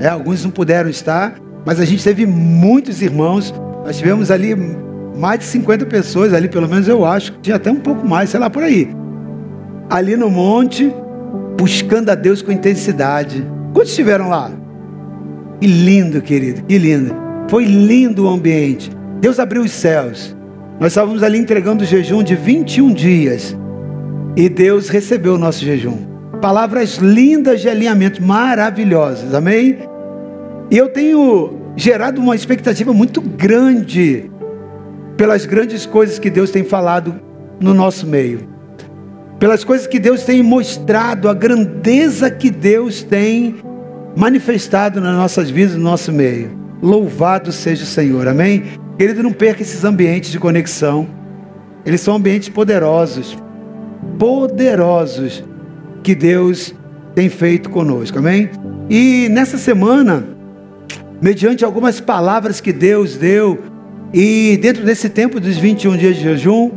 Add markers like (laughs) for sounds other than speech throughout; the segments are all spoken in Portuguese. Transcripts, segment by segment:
É, alguns não puderam estar, mas a gente teve muitos irmãos. Nós tivemos ali mais de 50 pessoas, ali pelo menos eu acho, tinha até um pouco mais, sei lá por aí. Ali no monte, buscando a Deus com intensidade. Quantos estiveram lá? Que lindo, querido, que lindo. Foi lindo o ambiente. Deus abriu os céus. Nós estávamos ali entregando o jejum de 21 dias. E Deus recebeu o nosso jejum. Palavras lindas de alinhamento, maravilhosas. Amém? E eu tenho gerado uma expectativa muito grande pelas grandes coisas que Deus tem falado no nosso meio. Pelas coisas que Deus tem mostrado, a grandeza que Deus tem manifestado nas nossas vidas, no nosso meio. Louvado seja o Senhor, amém? Querido, não perca esses ambientes de conexão. Eles são ambientes poderosos, poderosos que Deus tem feito conosco, amém? E nessa semana, mediante algumas palavras que Deus deu, e dentro desse tempo dos 21 dias de jejum,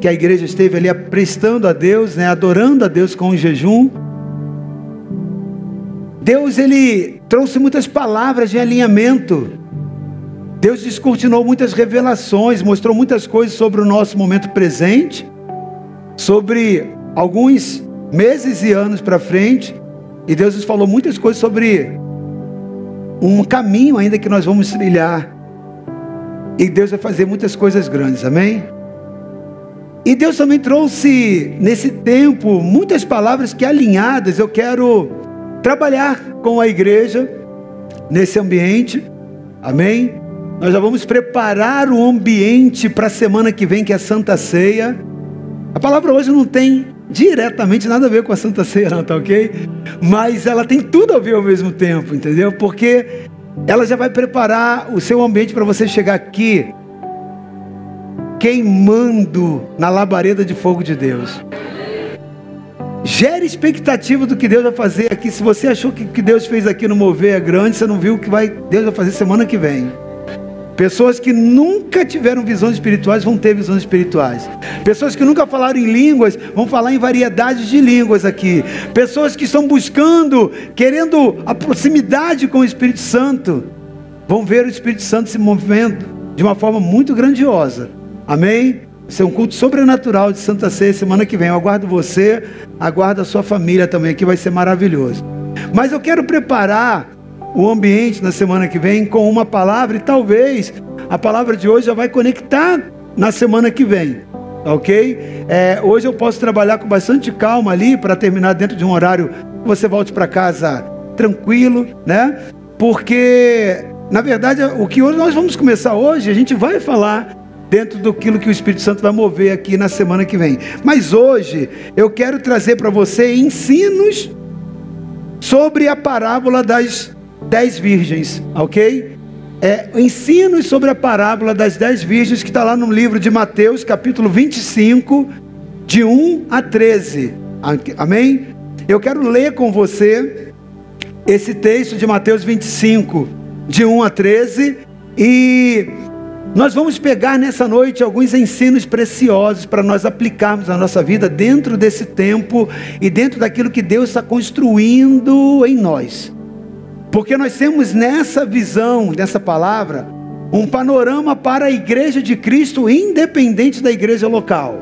que a igreja esteve ali prestando a Deus, né, adorando a Deus com o jejum, Deus ele trouxe muitas palavras de alinhamento. Deus descortinou muitas revelações, mostrou muitas coisas sobre o nosso momento presente, sobre alguns meses e anos para frente, e Deus nos falou muitas coisas sobre um caminho ainda que nós vamos trilhar. E Deus vai fazer muitas coisas grandes, amém? E Deus também trouxe nesse tempo muitas palavras que alinhadas eu quero trabalhar com a igreja nesse ambiente, amém? Nós já vamos preparar o ambiente para a semana que vem, que é a Santa Ceia. A palavra hoje não tem diretamente nada a ver com a Santa Ceia, não, tá ok? Mas ela tem tudo a ver ao mesmo tempo, entendeu? Porque ela já vai preparar o seu ambiente para você chegar aqui queimando na labareda de fogo de Deus. Gere expectativa do que Deus vai fazer aqui. Se você achou que o que Deus fez aqui no mover é grande, você não viu o que vai, Deus vai fazer semana que vem. Pessoas que nunca tiveram visões espirituais vão ter visões espirituais. Pessoas que nunca falaram em línguas vão falar em variedades de línguas aqui. Pessoas que estão buscando, querendo a proximidade com o Espírito Santo, vão ver o Espírito Santo se movendo de uma forma muito grandiosa. Amém? Vai ser um culto sobrenatural de Santa Ceia semana que vem. Eu aguardo você, aguardo a sua família também, que vai ser maravilhoso. Mas eu quero preparar o ambiente na semana que vem com uma palavra e talvez a palavra de hoje já vai conectar na semana que vem, ok? É, hoje eu posso trabalhar com bastante calma ali para terminar dentro de um horário que você volte para casa tranquilo, né? Porque na verdade o que hoje nós vamos começar hoje a gente vai falar dentro do que o Espírito Santo vai mover aqui na semana que vem. Mas hoje eu quero trazer para você ensinos sobre a parábola das dez virgens, ok? É, ensinos sobre a parábola das dez virgens que está lá no livro de Mateus, capítulo 25, de 1 a 13. Amém? Eu quero ler com você esse texto de Mateus 25, de 1 a 13, e nós vamos pegar nessa noite alguns ensinos preciosos para nós aplicarmos na nossa vida dentro desse tempo e dentro daquilo que Deus está construindo em nós. Porque nós temos nessa visão, nessa palavra, um panorama para a igreja de Cristo, independente da igreja local.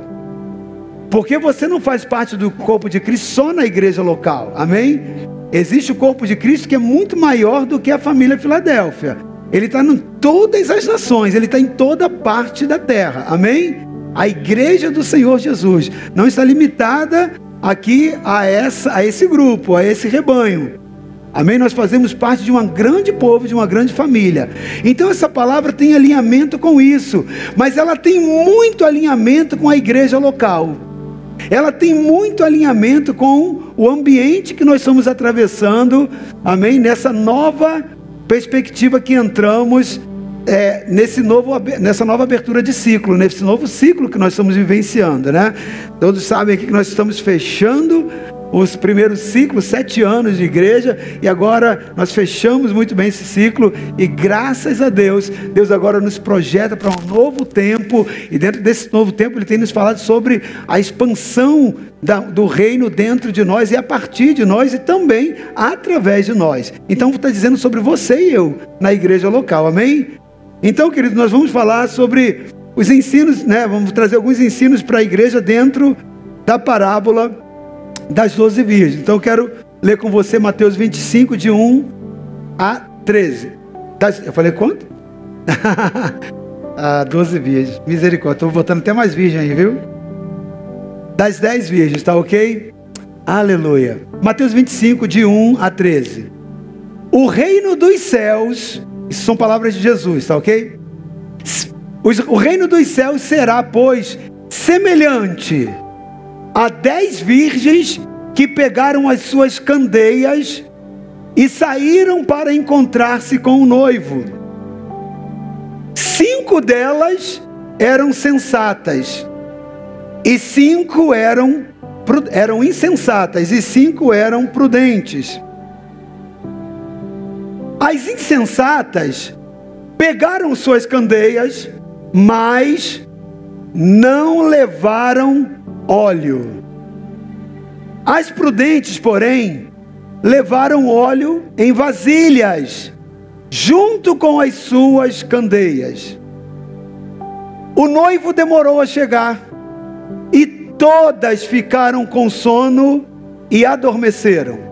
Porque você não faz parte do corpo de Cristo só na igreja local, amém? Existe o corpo de Cristo que é muito maior do que a família Filadélfia. Ele está em todas as nações, ele está em toda parte da terra, amém? A igreja do Senhor Jesus não está limitada aqui a, essa, a esse grupo, a esse rebanho. Amém? Nós fazemos parte de um grande povo, de uma grande família. Então essa palavra tem alinhamento com isso, mas ela tem muito alinhamento com a igreja local. Ela tem muito alinhamento com o ambiente que nós estamos atravessando, amém? Nessa nova perspectiva que entramos é, nesse novo, nessa nova abertura de ciclo, nesse novo ciclo que nós estamos vivenciando, né? Todos sabem que nós estamos fechando os primeiros ciclos, sete anos de igreja, e agora nós fechamos muito bem esse ciclo, e graças a Deus, Deus agora nos projeta para um novo tempo, e dentro desse novo tempo Ele tem nos falado sobre a expansão do reino dentro de nós e a partir de nós e também através de nós. Então está dizendo sobre você e eu na igreja local, amém? Então, querido, nós vamos falar sobre os ensinos, né? Vamos trazer alguns ensinos para a igreja dentro da parábola das doze virgens. Então, eu quero ler com você Mateus 25, de 1 a 13. Eu falei quanto? (laughs) ah, 12 virgens. Misericórdia. Estou botando até mais virgem aí, viu? Das 10 virgens, tá ok? Aleluia. Mateus 25, de 1 a 13. O reino dos céus, isso são palavras de Jesus, tá ok? O reino dos céus será, pois, semelhante a dez virgens que pegaram as suas candeias e saíram para encontrar-se com o noivo. Cinco delas eram sensatas e cinco eram, eram insensatas e cinco eram prudentes. As insensatas pegaram suas candeias, mas não levaram óleo. As prudentes, porém, levaram óleo em vasilhas, junto com as suas candeias. O noivo demorou a chegar, e todas ficaram com sono e adormeceram.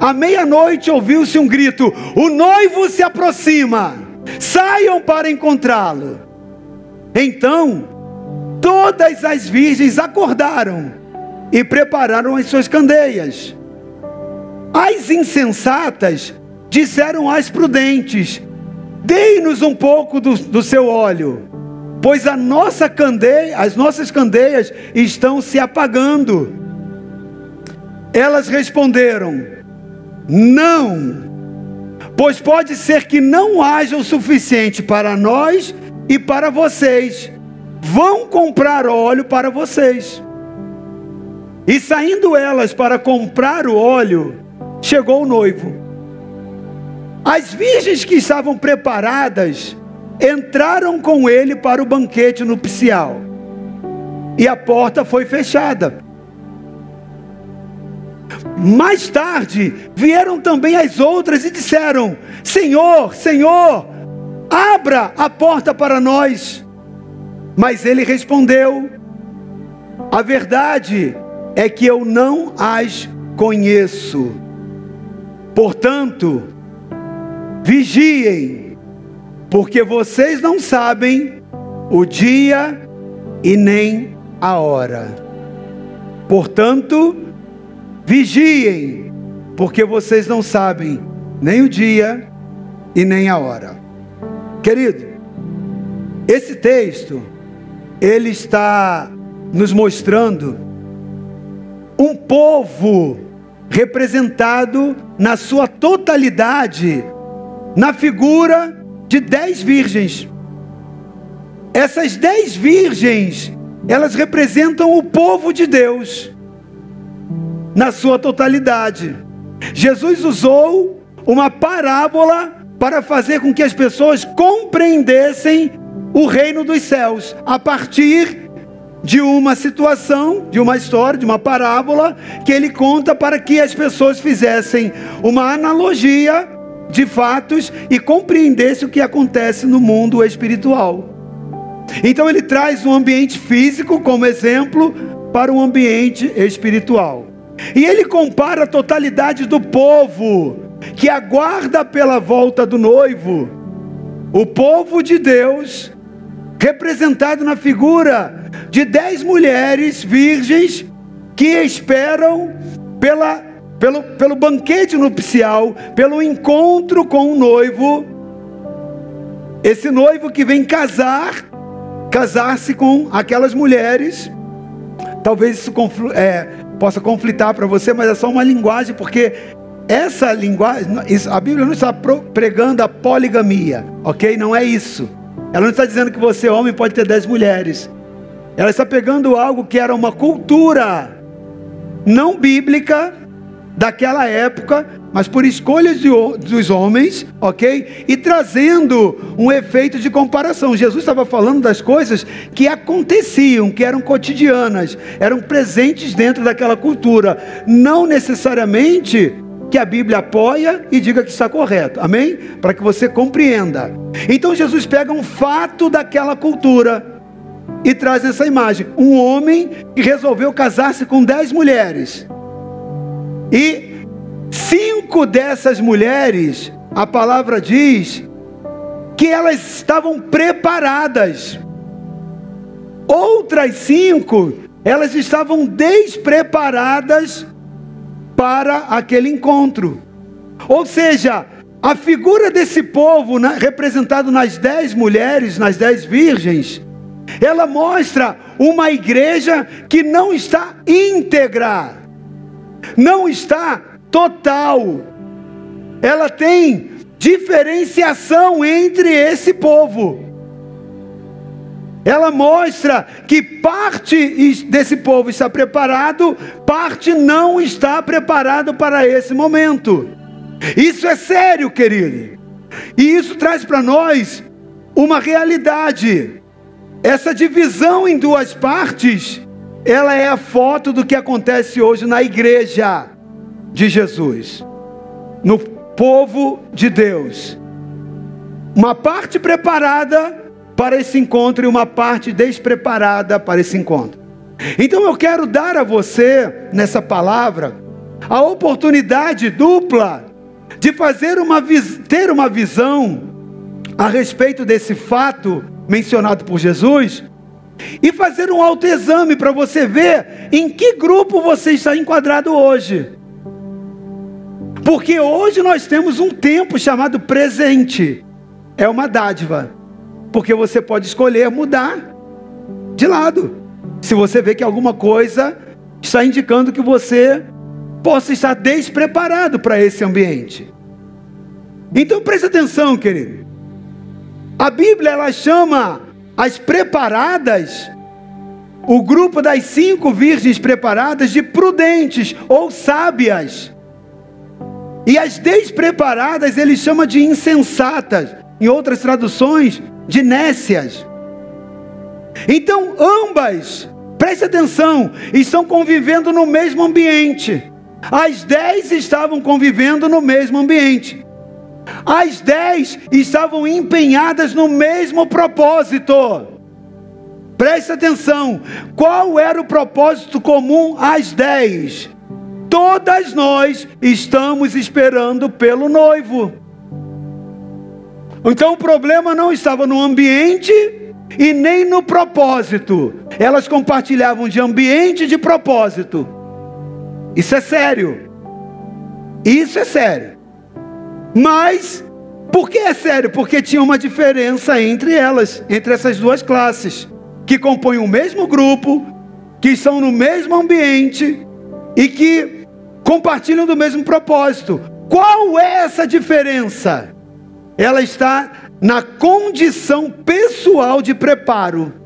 À meia-noite ouviu-se um grito: O noivo se aproxima, saiam para encontrá-lo. Então, todas as virgens acordaram e prepararam as suas candeias. As insensatas disseram às prudentes: Dei-nos um pouco do, do seu óleo, pois a nossa candeia, as nossas candeias estão se apagando. Elas responderam: Não, pois pode ser que não haja o suficiente para nós e para vocês. Vão comprar óleo para vocês. E saindo elas para comprar o óleo, chegou o noivo. As virgens que estavam preparadas entraram com ele para o banquete nupcial. E a porta foi fechada. Mais tarde vieram também as outras e disseram: Senhor, Senhor, abra a porta para nós. Mas ele respondeu: A verdade é que eu não as conheço. Portanto, vigiem, porque vocês não sabem o dia e nem a hora. Portanto, vigiem, porque vocês não sabem nem o dia e nem a hora. Querido, esse texto ele está nos mostrando um povo representado na sua totalidade na figura de dez virgens. Essas dez virgens, elas representam o povo de Deus na sua totalidade. Jesus usou uma parábola para fazer com que as pessoas compreendessem o reino dos céus a partir de uma situação, de uma história, de uma parábola que ele conta para que as pessoas fizessem uma analogia de fatos e compreendessem o que acontece no mundo espiritual. Então ele traz um ambiente físico como exemplo para um ambiente espiritual. E ele compara a totalidade do povo que aguarda pela volta do noivo, o povo de Deus, representado na figura de dez mulheres virgens que esperam pela, pelo, pelo banquete nupcial, pelo encontro com o noivo. Esse noivo que vem casar, casar-se com aquelas mulheres. Talvez isso é, possa conflitar para você, mas é só uma linguagem, porque essa linguagem, a Bíblia não está pregando a poligamia, ok? Não é isso. Ela não está dizendo que você, homem, pode ter dez mulheres. Ela está pegando algo que era uma cultura não bíblica, daquela época, mas por escolhas de, dos homens, ok? E trazendo um efeito de comparação. Jesus estava falando das coisas que aconteciam, que eram cotidianas, eram presentes dentro daquela cultura, não necessariamente que a Bíblia apoia e diga que está correto, amém? Para que você compreenda. Então Jesus pega um fato daquela cultura e traz essa imagem: um homem que resolveu casar-se com dez mulheres. E cinco dessas mulheres, a palavra diz que elas estavam preparadas. Outras cinco, elas estavam despreparadas para aquele encontro. Ou seja, a figura desse povo, representado nas dez mulheres, nas dez virgens, ela mostra uma igreja que não está íntegra não está total. Ela tem diferenciação entre esse povo. Ela mostra que parte desse povo está preparado, parte não está preparado para esse momento. Isso é sério, querido. E isso traz para nós uma realidade. Essa divisão em duas partes ela é a foto do que acontece hoje na igreja de Jesus, no povo de Deus. Uma parte preparada para esse encontro e uma parte despreparada para esse encontro. Então eu quero dar a você, nessa palavra, a oportunidade dupla de fazer uma ter uma visão a respeito desse fato mencionado por Jesus e fazer um autoexame para você ver em que grupo você está enquadrado hoje. Porque hoje nós temos um tempo chamado presente. É uma dádiva. Porque você pode escolher mudar de lado. Se você vê que alguma coisa está indicando que você possa estar despreparado para esse ambiente. Então preste atenção, querido. A Bíblia ela chama as preparadas, o grupo das cinco virgens preparadas, de prudentes ou sábias. E as despreparadas ele chama de insensatas, em outras traduções, de nécias. Então, ambas, preste atenção, estão convivendo no mesmo ambiente. As dez estavam convivendo no mesmo ambiente. As dez estavam empenhadas no mesmo propósito. Preste atenção: qual era o propósito comum às dez? Todas nós estamos esperando pelo noivo. Então o problema não estava no ambiente e nem no propósito. Elas compartilhavam de ambiente e de propósito. Isso é sério. Isso é sério. Mas, por que é sério? Porque tinha uma diferença entre elas, entre essas duas classes, que compõem o mesmo grupo, que estão no mesmo ambiente e que compartilham do mesmo propósito. Qual é essa diferença? Ela está na condição pessoal de preparo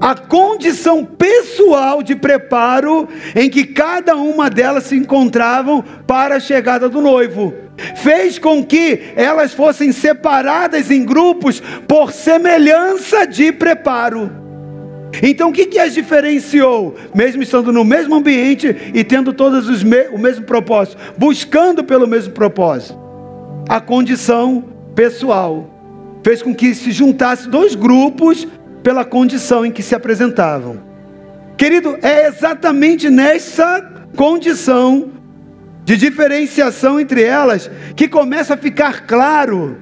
a condição pessoal de preparo em que cada uma delas se encontravam para a chegada do noivo. Fez com que elas fossem separadas em grupos por semelhança de preparo. Então o que, que as diferenciou? Mesmo estando no mesmo ambiente e tendo todos os me o mesmo propósito, buscando pelo mesmo propósito. A condição pessoal fez com que se juntasse dois grupos pela condição em que se apresentavam. Querido, é exatamente nessa condição de diferenciação entre elas que começa a ficar claro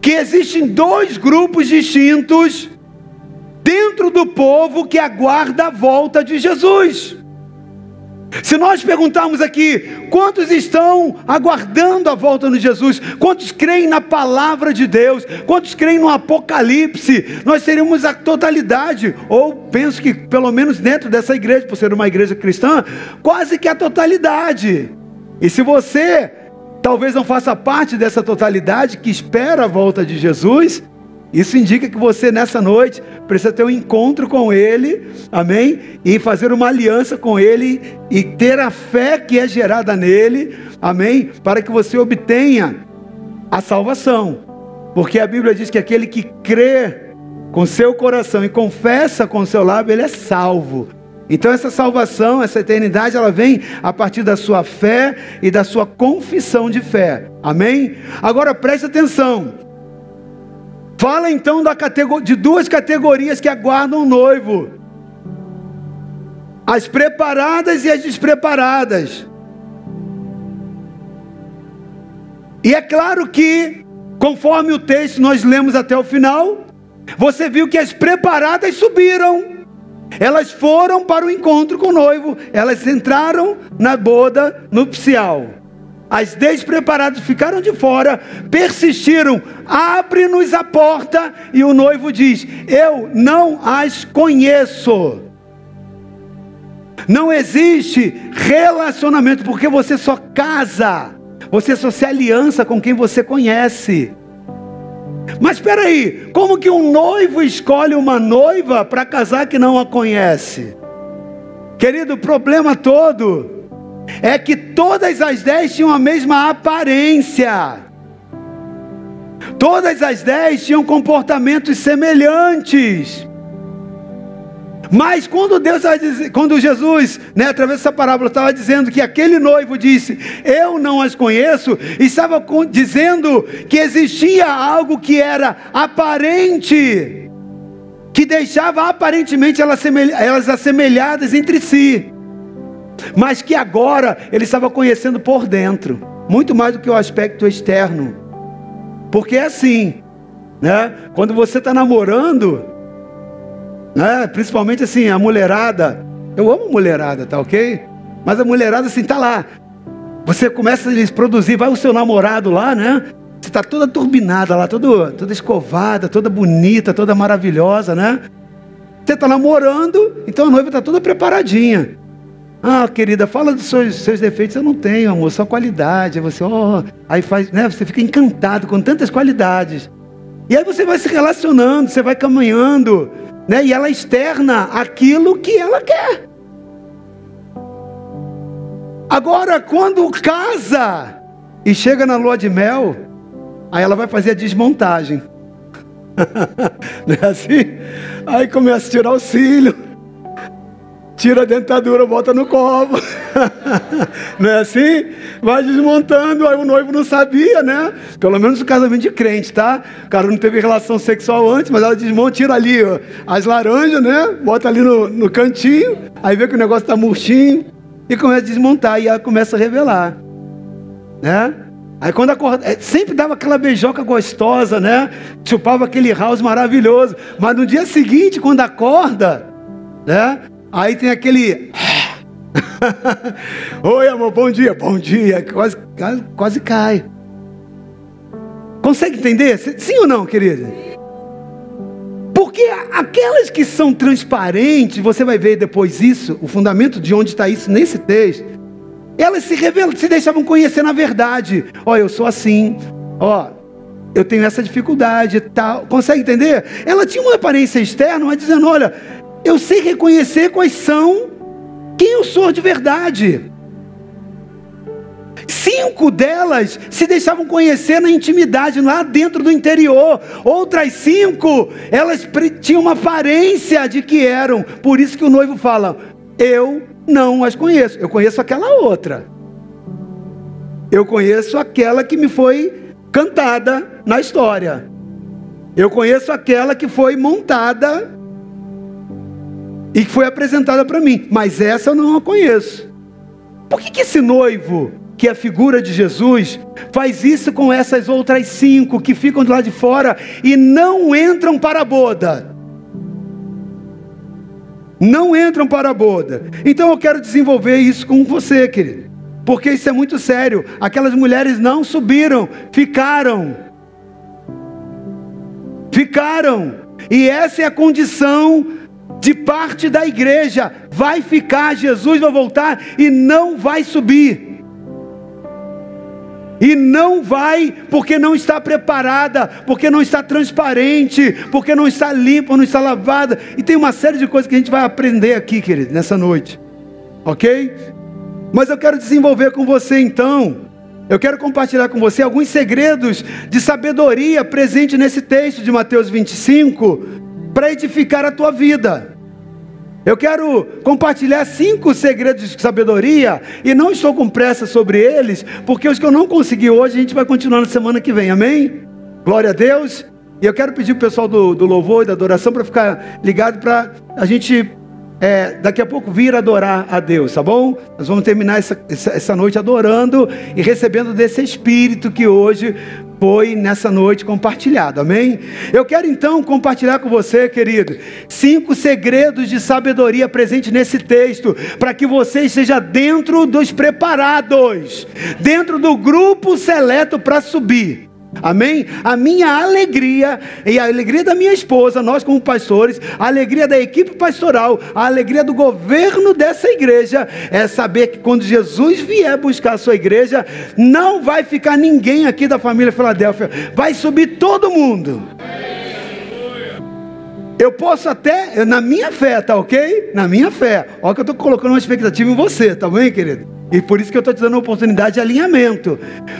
que existem dois grupos distintos dentro do povo que aguarda a volta de Jesus. Se nós perguntarmos aqui, quantos estão aguardando a volta de Jesus? Quantos creem na palavra de Deus? Quantos creem no Apocalipse? Nós teríamos a totalidade, ou penso que pelo menos dentro dessa igreja, por ser uma igreja cristã, quase que a totalidade. E se você talvez não faça parte dessa totalidade que espera a volta de Jesus, Isso indica que você nessa noite precisa ter um encontro com Ele, amém? E fazer uma aliança com Ele e ter a fé que é gerada nele, amém? Para que você obtenha a salvação, porque a Bíblia diz que aquele que crê com seu coração e confessa com seu lábio, ele é salvo. Então essa salvação, essa eternidade, ela vem a partir da sua fé e da sua confissão de fé. Amém? Agora preste atenção. Fala então da de duas categorias que aguardam o noivo: as preparadas e as despreparadas. E é claro que, conforme o texto nós lemos até o final, você viu que as preparadas subiram. Elas foram para o encontro com o noivo, elas entraram na boda nupcial. As despreparadas ficaram de fora, persistiram, abre-nos a porta, e o noivo diz: Eu não as conheço. Não existe relacionamento, porque você só casa, você só se aliança com quem você conhece. Mas espera aí, como que um noivo escolhe uma noiva para casar que não a conhece? Querido, o problema todo é que todas as dez tinham a mesma aparência. Todas as dez tinham comportamentos semelhantes. Mas quando Deus quando Jesus, né, através dessa parábola, estava dizendo que aquele noivo disse: Eu não as conheço, estava dizendo que existia algo que era aparente, que deixava aparentemente elas, elas assemelhadas entre si, mas que agora ele estava conhecendo por dentro, muito mais do que o aspecto externo, porque é assim, né? Quando você está namorando, né? Principalmente assim, a mulherada. Eu amo mulherada, tá ok? Mas a mulherada assim, tá lá. Você começa a lhes produzir, vai o seu namorado lá, né? Você está toda turbinada lá, todo, toda escovada, toda bonita, toda maravilhosa, né? Você está namorando, então a noiva está toda preparadinha. Ah, querida, fala dos seus, seus, defeitos. Eu não tenho, amor, só qualidade. Você, oh, aí faz, né? Você fica encantado com tantas qualidades. E aí você vai se relacionando, você vai caminhando né? E ela externa aquilo que ela quer. Agora, quando casa e chega na lua de mel, aí ela vai fazer a desmontagem. (laughs) Não é assim? Aí começa a tirar o cílio tira a dentadura, bota no copo. (laughs) não é assim? Vai desmontando, aí o noivo não sabia, né? Pelo menos o casamento de crente, tá? O cara não teve relação sexual antes, mas ela desmonta, tira ali ó, as laranjas, né? Bota ali no, no cantinho, aí vê que o negócio tá murchinho e começa a desmontar e ela começa a revelar, né? Aí quando acorda, é, sempre dava aquela beijoca gostosa, né? Chupava aquele house maravilhoso. Mas no dia seguinte, quando acorda, né? Aí tem aquele. (laughs) Oi, amor, bom dia, bom dia. Quase, quase cai. Consegue entender? Sim ou não, querida? Porque aquelas que são transparentes, você vai ver depois isso, o fundamento de onde está isso nesse texto, elas se revelam, se deixavam conhecer na verdade. Ó, oh, eu sou assim, ó, oh, eu tenho essa dificuldade, tal. Consegue entender? Ela tinha uma aparência externa, mas dizendo, olha, eu sei reconhecer quais são quem eu sou de verdade. Cinco delas se deixavam conhecer na intimidade, lá dentro do interior. Outras cinco, elas tinham uma aparência de que eram. Por isso que o noivo fala: Eu não as conheço. Eu conheço aquela outra. Eu conheço aquela que me foi cantada na história. Eu conheço aquela que foi montada e que foi apresentada para mim, mas essa eu não a conheço. Por que, que esse noivo, que é a figura de Jesus, faz isso com essas outras cinco que ficam de lá de fora e não entram para a boda? Não entram para a boda. Então eu quero desenvolver isso com você, querido. Porque isso é muito sério. Aquelas mulheres não subiram, ficaram. Ficaram. E essa é a condição de parte da igreja vai ficar, Jesus vai voltar e não vai subir. E não vai porque não está preparada, porque não está transparente, porque não está limpa, não está lavada. E tem uma série de coisas que a gente vai aprender aqui, querido, nessa noite. Ok? Mas eu quero desenvolver com você então. Eu quero compartilhar com você alguns segredos de sabedoria presente nesse texto de Mateus 25 para edificar a tua vida. Eu quero compartilhar cinco segredos de sabedoria e não estou com pressa sobre eles, porque os que eu não consegui hoje a gente vai continuar na semana que vem, amém? Glória a Deus. E eu quero pedir o pessoal do, do louvor e da adoração para ficar ligado para a gente é, daqui a pouco vir adorar a Deus, tá bom? Nós vamos terminar essa, essa, essa, noite adorando e recebendo desse Espírito que hoje foi nessa noite compartilhado, amém? Eu quero então compartilhar com você, querido, cinco segredos de sabedoria presentes nesse texto, para que você esteja dentro dos preparados, dentro do grupo seleto para subir. Amém? A minha alegria e a alegria da minha esposa, nós como pastores, a alegria da equipe pastoral, a alegria do governo dessa igreja é saber que quando Jesus vier buscar a sua igreja, não vai ficar ninguém aqui da família Filadélfia, vai subir todo mundo. Eu posso até, na minha fé, tá ok? Na minha fé. Olha que eu estou colocando uma expectativa em você, tá bem, querido? E por isso que eu estou te dando uma oportunidade de alinhamento.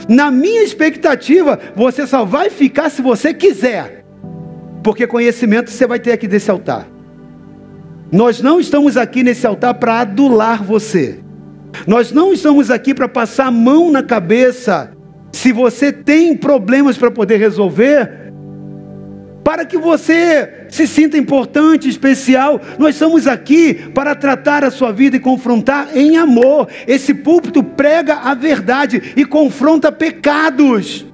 Na minha expectativa, você só vai ficar se você quiser. Porque conhecimento você vai ter aqui desse altar. Nós não estamos aqui nesse altar para adular você. Nós não estamos aqui para passar a mão na cabeça. Se você tem problemas para poder resolver, para que você se sinta importante, especial. Nós estamos aqui para tratar a sua vida e confrontar em amor. Esse púlpito prega a verdade e confronta pecados.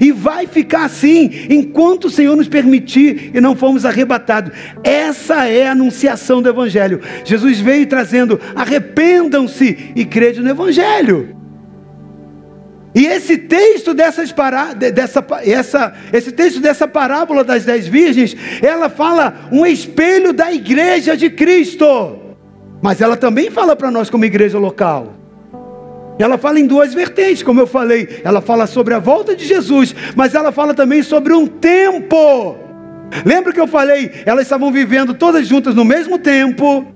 E vai ficar assim enquanto o Senhor nos permitir e não formos arrebatados. Essa é a anunciação do Evangelho. Jesus veio trazendo: arrependam-se e crede no Evangelho. E esse texto dessas dessa, essa, esse texto dessa parábola das dez virgens, ela fala um espelho da igreja de Cristo. Mas ela também fala para nós como igreja local. Ela fala em duas vertentes, como eu falei. Ela fala sobre a volta de Jesus, mas ela fala também sobre um tempo. Lembra que eu falei? Elas estavam vivendo todas juntas no mesmo tempo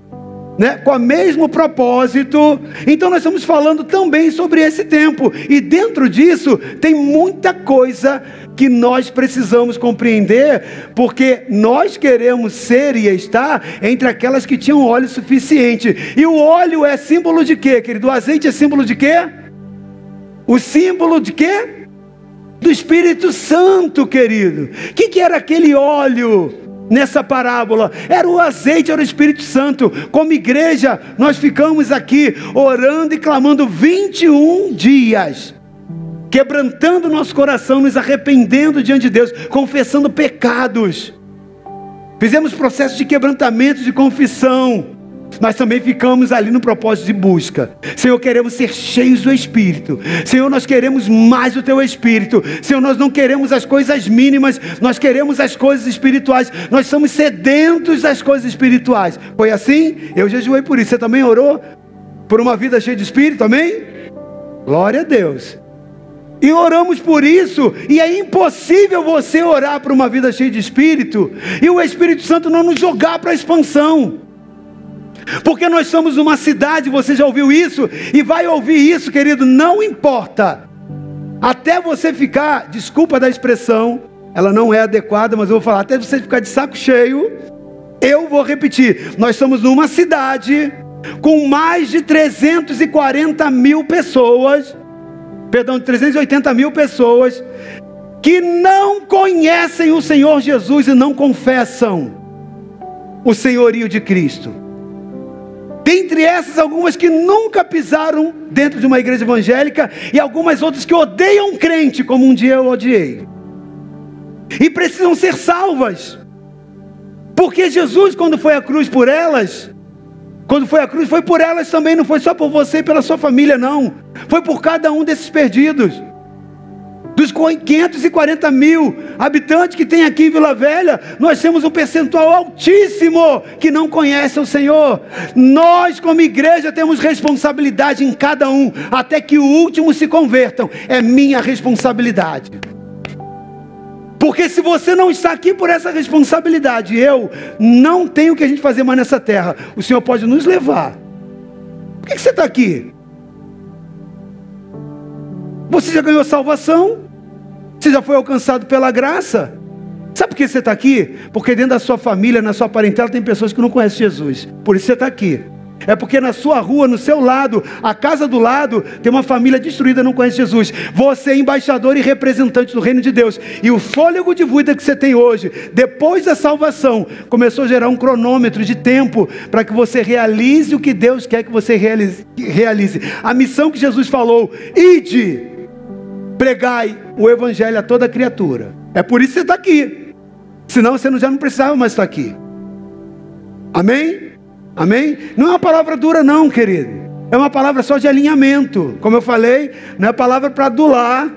né, com o mesmo propósito. Então nós estamos falando também sobre esse tempo. E dentro disso tem muita coisa que nós precisamos compreender, porque nós queremos ser e estar entre aquelas que tinham óleo suficiente. E o óleo é símbolo de quê, querido? O azeite é símbolo de quê? O símbolo de quê? Do Espírito Santo, querido. O que, que era aquele óleo? Nessa parábola, era o azeite, era o Espírito Santo. Como igreja, nós ficamos aqui orando e clamando 21 dias, quebrantando nosso coração, nos arrependendo diante de Deus, confessando pecados. Fizemos processo de quebrantamento, de confissão nós também ficamos ali no propósito de busca. Senhor, queremos ser cheios do Espírito. Senhor, nós queremos mais do Teu Espírito. Senhor, nós não queremos as coisas mínimas, nós queremos as coisas espirituais. Nós somos sedentos das coisas espirituais. Foi assim? Eu jejuei por isso. Você também orou por uma vida cheia de Espírito? Amém? Glória a Deus. E oramos por isso, e é impossível você orar por uma vida cheia de Espírito e o Espírito Santo não nos jogar para a expansão. Porque nós somos uma cidade, você já ouviu isso e vai ouvir isso, querido, não importa. Até você ficar, desculpa da expressão, ela não é adequada, mas eu vou falar, até você ficar de saco cheio, eu vou repetir. Nós somos numa cidade com mais de 340 mil pessoas, perdão, 380 mil pessoas, que não conhecem o Senhor Jesus e não confessam o senhorio de Cristo. Dentre essas, algumas que nunca pisaram dentro de uma igreja evangélica e algumas outras que odeiam crente, como um dia eu odiei. E precisam ser salvas. Porque Jesus, quando foi à cruz por elas, quando foi à cruz, foi por elas também, não foi só por você e pela sua família, não. Foi por cada um desses perdidos. Dos 540 mil habitantes que tem aqui em Vila Velha, nós temos um percentual altíssimo que não conhece o Senhor. Nós, como igreja, temos responsabilidade em cada um, até que o último se convertam. É minha responsabilidade. Porque se você não está aqui por essa responsabilidade, eu não tenho o que a gente fazer mais nessa terra. O Senhor pode nos levar. Por que você está aqui? Você já ganhou salvação? Você já foi alcançado pela graça? Sabe por que você está aqui? Porque dentro da sua família, na sua parentela, tem pessoas que não conhecem Jesus. Por isso você está aqui. É porque na sua rua, no seu lado, a casa do lado, tem uma família destruída, não conhece Jesus. Você é embaixador e representante do reino de Deus. E o fôlego de vida que você tem hoje, depois da salvação, começou a gerar um cronômetro de tempo para que você realize o que Deus quer que você realize. realize. A missão que Jesus falou: ide, pregai o evangelho a toda criatura. É por isso que você está aqui. Senão você já não precisava mais estar aqui. Amém? Amém? Não é uma palavra dura, não, querido. É uma palavra só de alinhamento. Como eu falei, não é palavra para adular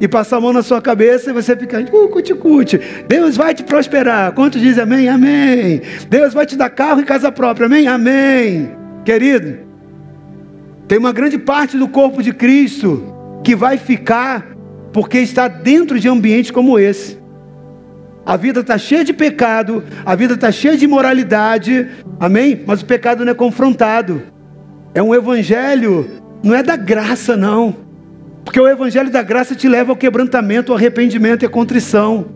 e passar a mão na sua cabeça e você ficar, uh, cuti, cuti. Deus vai te prosperar. Quantos dizem amém? Amém. Deus vai te dar carro e casa própria. Amém? Amém. Querido, tem uma grande parte do corpo de Cristo que vai ficar porque está dentro de ambientes como esse. A vida está cheia de pecado, a vida está cheia de imoralidade, amém? Mas o pecado não é confrontado. É um evangelho, não é da graça, não. Porque o evangelho da graça te leva ao quebrantamento, ao arrependimento e à contrição.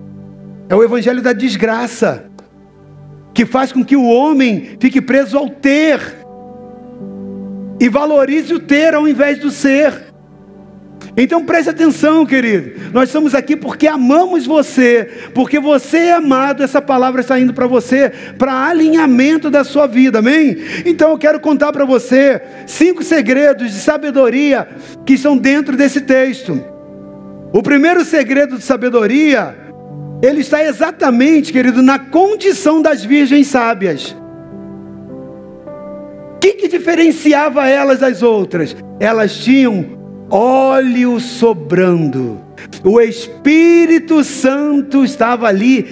É o evangelho da desgraça, que faz com que o homem fique preso ao ter e valorize o ter ao invés do ser. Então preste atenção, querido. Nós estamos aqui porque amamos você, porque você é amado. Essa palavra está indo para você, para alinhamento da sua vida, amém? Então eu quero contar para você cinco segredos de sabedoria que estão dentro desse texto. O primeiro segredo de sabedoria, ele está exatamente, querido, na condição das virgens sábias. O que, que diferenciava elas das outras? Elas tinham óleo sobrando. O Espírito Santo estava ali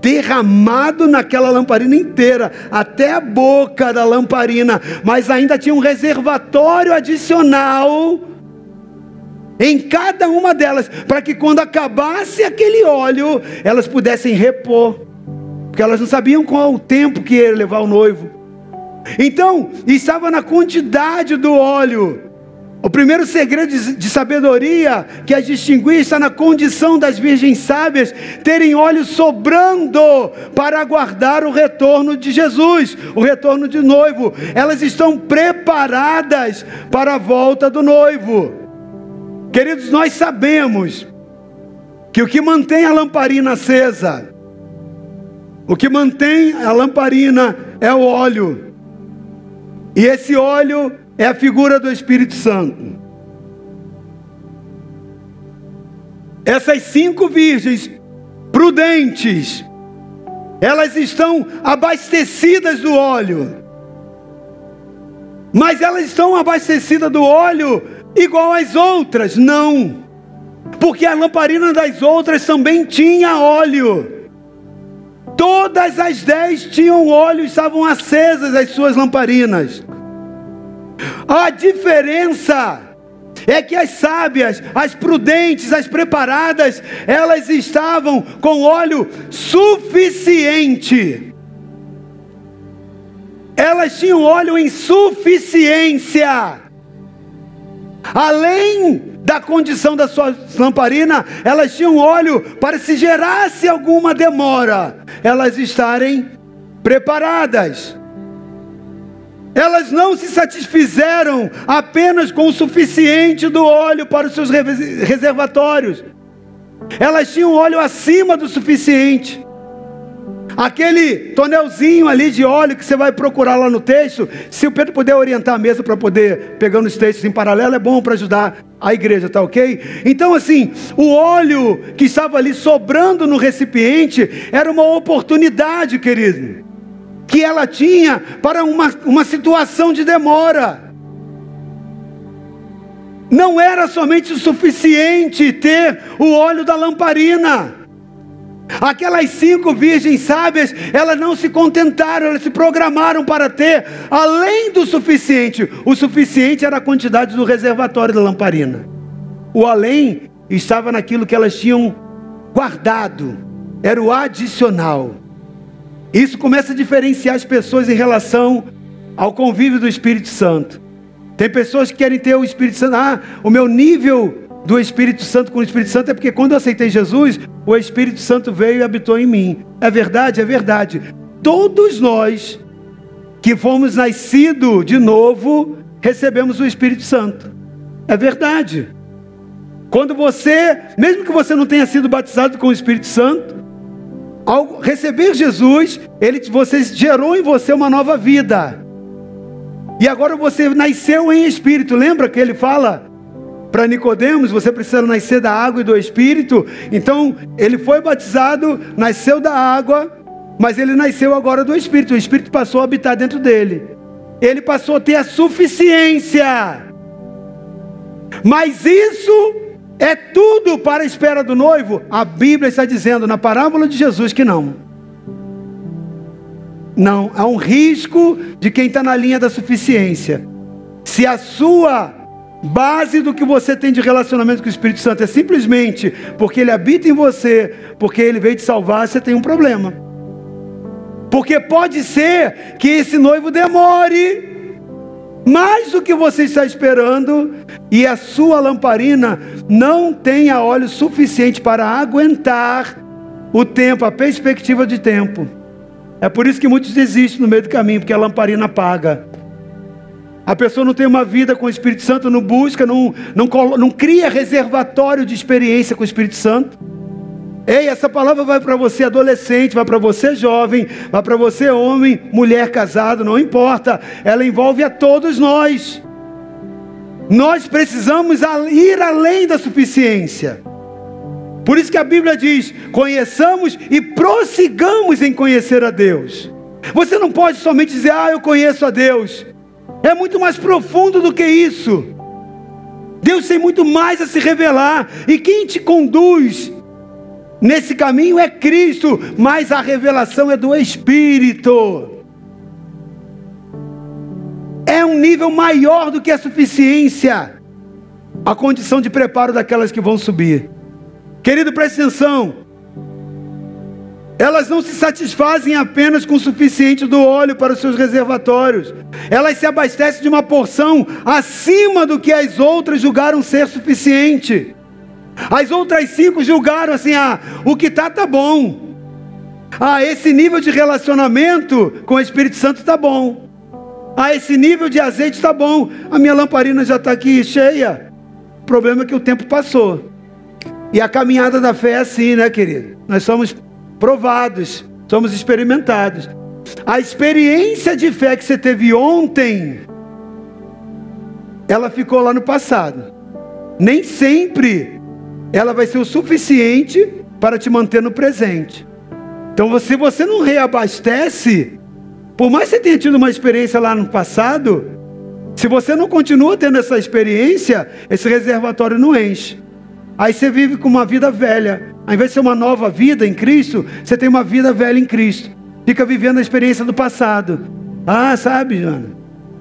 derramado naquela lamparina inteira, até a boca da lamparina, mas ainda tinha um reservatório adicional em cada uma delas, para que quando acabasse aquele óleo, elas pudessem repor, porque elas não sabiam qual o tempo que ia levar o noivo. Então, estava na quantidade do óleo. O primeiro segredo de sabedoria que as distinguir está na condição das virgens sábias terem olhos sobrando para aguardar o retorno de Jesus, o retorno de noivo. Elas estão preparadas para a volta do noivo. Queridos, nós sabemos que o que mantém a lamparina acesa, o que mantém a lamparina é o óleo. E esse óleo é a figura do Espírito Santo. Essas cinco virgens prudentes, elas estão abastecidas do óleo, mas elas estão abastecidas do óleo igual às outras? Não, porque a lamparina das outras também tinha óleo. Todas as dez tinham óleo, estavam acesas as suas lamparinas. A diferença é que as sábias, as prudentes, as preparadas, elas estavam com óleo suficiente. Elas tinham óleo em suficiência. Além da condição da sua lamparina, elas tinham óleo para se gerasse alguma demora, elas estarem preparadas. Elas não se satisfizeram apenas com o suficiente do óleo para os seus reservatórios. Elas tinham óleo acima do suficiente. Aquele tonelzinho ali de óleo que você vai procurar lá no texto, se o Pedro puder orientar a mesa para poder pegar os textos em paralelo, é bom para ajudar a igreja, tá ok? Então, assim, o óleo que estava ali sobrando no recipiente era uma oportunidade, querido que ela tinha para uma, uma situação de demora. Não era somente o suficiente ter o óleo da lamparina. Aquelas cinco virgens sábias, elas não se contentaram, elas se programaram para ter além do suficiente. O suficiente era a quantidade do reservatório da lamparina. O além estava naquilo que elas tinham guardado, era o adicional. Isso começa a diferenciar as pessoas em relação ao convívio do Espírito Santo. Tem pessoas que querem ter o Espírito Santo, ah, o meu nível do Espírito Santo com o Espírito Santo é porque quando eu aceitei Jesus, o Espírito Santo veio e habitou em mim. É verdade? É verdade. Todos nós que fomos nascidos de novo, recebemos o Espírito Santo. É verdade. Quando você, mesmo que você não tenha sido batizado com o Espírito Santo, ao receber Jesus, ele você gerou em você uma nova vida. E agora você nasceu em espírito. Lembra que ele fala para Nicodemos, você precisa nascer da água e do espírito. Então, ele foi batizado, nasceu da água, mas ele nasceu agora do espírito. O espírito passou a habitar dentro dele. Ele passou a ter a suficiência. Mas isso é tudo para a espera do noivo? A Bíblia está dizendo na parábola de Jesus que não. Não, há um risco de quem está na linha da suficiência. Se a sua base do que você tem de relacionamento com o Espírito Santo é simplesmente porque ele habita em você, porque ele veio te salvar, você tem um problema. Porque pode ser que esse noivo demore mais do que você está esperando e a sua lamparina não tenha óleo suficiente para aguentar o tempo, a perspectiva de tempo. É por isso que muitos desistem no meio do caminho, porque a lamparina apaga. A pessoa não tem uma vida com o Espírito Santo, não busca, não, não, não cria reservatório de experiência com o Espírito Santo. Ei, essa palavra vai para você adolescente, vai para você jovem, vai para você homem, mulher casado, não importa. Ela envolve a todos nós. Nós precisamos ir além da suficiência. Por isso que a Bíblia diz: conheçamos e prossigamos em conhecer a Deus. Você não pode somente dizer, ah, eu conheço a Deus. É muito mais profundo do que isso. Deus tem muito mais a se revelar. E quem te conduz nesse caminho é Cristo, mas a revelação é do Espírito. É um nível maior do que a suficiência, a condição de preparo daquelas que vão subir. Querido, preste atenção. Elas não se satisfazem apenas com o suficiente do óleo para os seus reservatórios. Elas se abastecem de uma porção acima do que as outras julgaram ser suficiente. As outras cinco julgaram assim: ah, o que está, está bom. Ah, esse nível de relacionamento com o Espírito Santo está bom. Ah, esse nível de azeite está bom. A minha lamparina já está aqui cheia. O problema é que o tempo passou. E a caminhada da fé é assim, né, querido? Nós somos provados, somos experimentados. A experiência de fé que você teve ontem, ela ficou lá no passado. Nem sempre ela vai ser o suficiente para te manter no presente. Então, se você não reabastece, por mais que você tenha tido uma experiência lá no passado, se você não continua tendo essa experiência, esse reservatório não enche. Aí você vive com uma vida velha. Ao invés de ser uma nova vida em Cristo, você tem uma vida velha em Cristo. Fica vivendo a experiência do passado. Ah, sabe, Jana?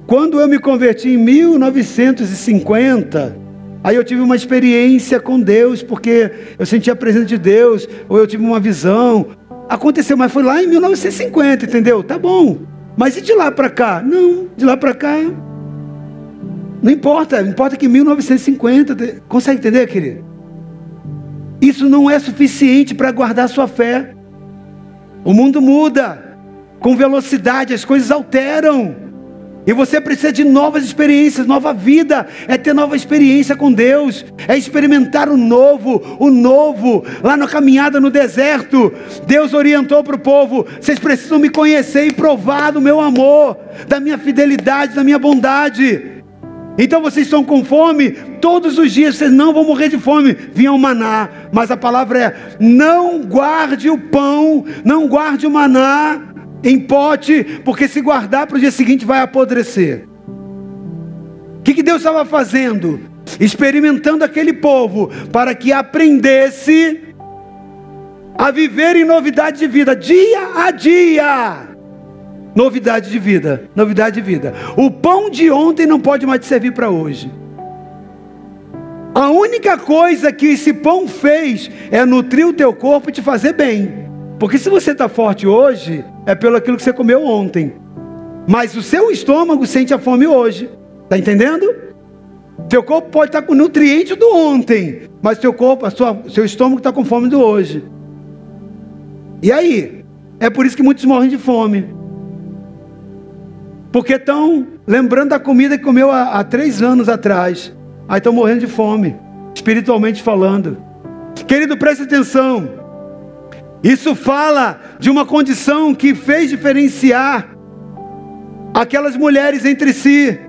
Quando eu me converti em 1950, aí eu tive uma experiência com Deus, porque eu senti a presença de Deus, ou eu tive uma visão. Aconteceu, mas foi lá em 1950, entendeu? Tá bom. Mas e de lá para cá? Não, de lá para cá. Não importa, importa que 1950. Consegue entender, querido? Isso não é suficiente para guardar sua fé. O mundo muda com velocidade, as coisas alteram. E você precisa de novas experiências, nova vida, é ter nova experiência com Deus, é experimentar o novo, o novo, lá na caminhada no deserto. Deus orientou para o povo: vocês precisam me conhecer e provar do meu amor, da minha fidelidade, da minha bondade. Então vocês estão com fome, todos os dias vocês não vão morrer de fome. Vinha o maná, mas a palavra é: não guarde o pão, não guarde o maná em pote, porque se guardar para o dia seguinte vai apodrecer. O que, que Deus estava fazendo? experimentando aquele povo, para que aprendesse a viver em novidade de vida, dia a dia. Novidade de vida, novidade de vida. O pão de ontem não pode mais te servir para hoje. A única coisa que esse pão fez é nutrir o teu corpo e te fazer bem. Porque se você está forte hoje, é pelo aquilo que você comeu ontem. Mas o seu estômago sente a fome hoje. Está entendendo? Teu corpo pode estar tá com nutriente do ontem, mas teu corpo, sua, seu estômago está com fome do hoje. E aí? É por isso que muitos morrem de fome. Porque estão lembrando da comida que comeu há, há três anos atrás. Aí estão morrendo de fome, espiritualmente falando. Querido, preste atenção. Isso fala de uma condição que fez diferenciar aquelas mulheres entre si.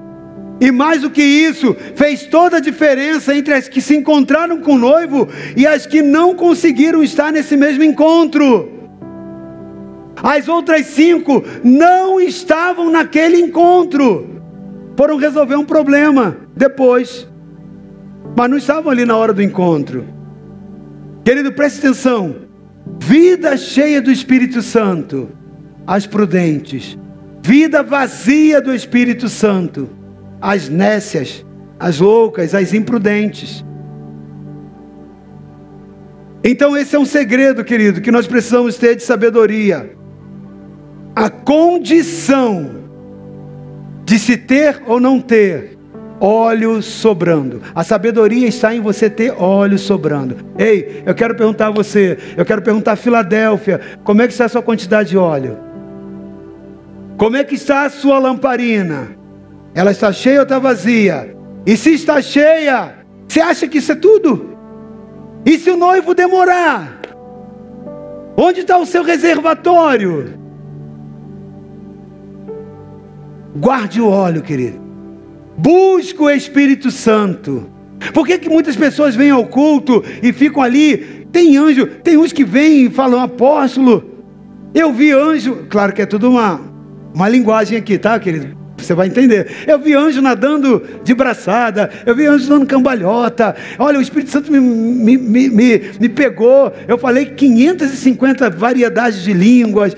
E mais do que isso, fez toda a diferença entre as que se encontraram com o noivo e as que não conseguiram estar nesse mesmo encontro. As outras cinco não estavam naquele encontro, foram resolver um problema depois mas não estavam ali na hora do encontro. Querido, preste atenção. Vida cheia do Espírito Santo, as prudentes. Vida vazia do Espírito Santo, as nécias, as loucas, as imprudentes. Então, esse é um segredo, querido, que nós precisamos ter de sabedoria. A condição de se ter ou não ter óleo sobrando. A sabedoria está em você ter óleo sobrando. Ei, eu quero perguntar a você, eu quero perguntar a Filadélfia, como é que está a sua quantidade de óleo? Como é que está a sua lamparina? Ela está cheia ou está vazia? E se está cheia, você acha que isso é tudo? E se o noivo demorar? Onde está o seu reservatório? Guarde o óleo, querido. Busca o Espírito Santo. Por que, que muitas pessoas vêm ao culto e ficam ali? Tem anjo, tem uns que vêm e falam, apóstolo, eu vi anjo. Claro que é tudo uma, uma linguagem aqui, tá, querido? Você vai entender. Eu vi anjo nadando de braçada, eu vi anjo dando cambalhota. Olha, o Espírito Santo me, me, me, me, me pegou. Eu falei 550 variedades de línguas.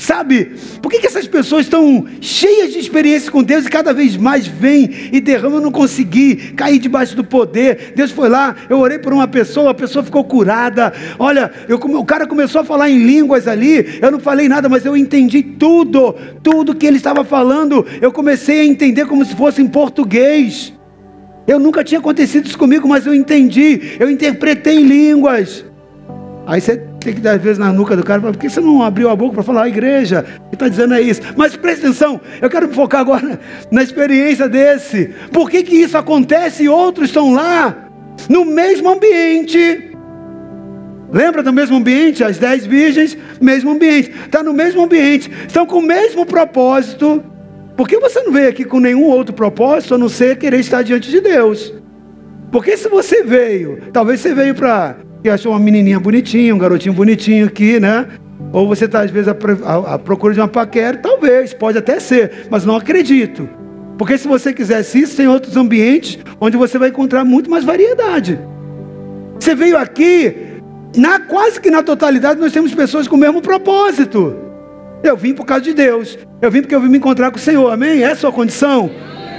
Sabe, por que, que essas pessoas estão cheias de experiência com Deus e cada vez mais vêm e derramam? Eu não consegui cair debaixo do poder. Deus foi lá, eu orei por uma pessoa, a pessoa ficou curada. Olha, eu, o cara começou a falar em línguas ali. Eu não falei nada, mas eu entendi tudo, tudo que ele estava falando. Eu comecei a entender como se fosse em português. Eu nunca tinha acontecido isso comigo, mas eu entendi. Eu interpretei línguas. Aí você tem que dar às vezes na nuca do cara, por que você não abriu a boca para falar, a igreja, ele está dizendo é isso. Mas preste atenção, eu quero me focar agora na experiência desse. Por que, que isso acontece e outros estão lá, no mesmo ambiente? Lembra do mesmo ambiente? As dez virgens, mesmo ambiente. Está no mesmo ambiente, estão com o mesmo propósito. Por que você não veio aqui com nenhum outro propósito a não ser querer estar diante de Deus? Porque se você veio, talvez você veio para que achou uma menininha bonitinha, um garotinho bonitinho aqui, né? Ou você está, às vezes, à, procura de uma paquera, talvez, pode até ser, mas não acredito. Porque se você quisesse isso, tem outros ambientes onde você vai encontrar muito mais variedade. Você veio aqui, na, quase que na totalidade, nós temos pessoas com o mesmo propósito. Eu vim por causa de Deus. Eu vim porque eu vim me encontrar com o Senhor. Amém? É a sua condição?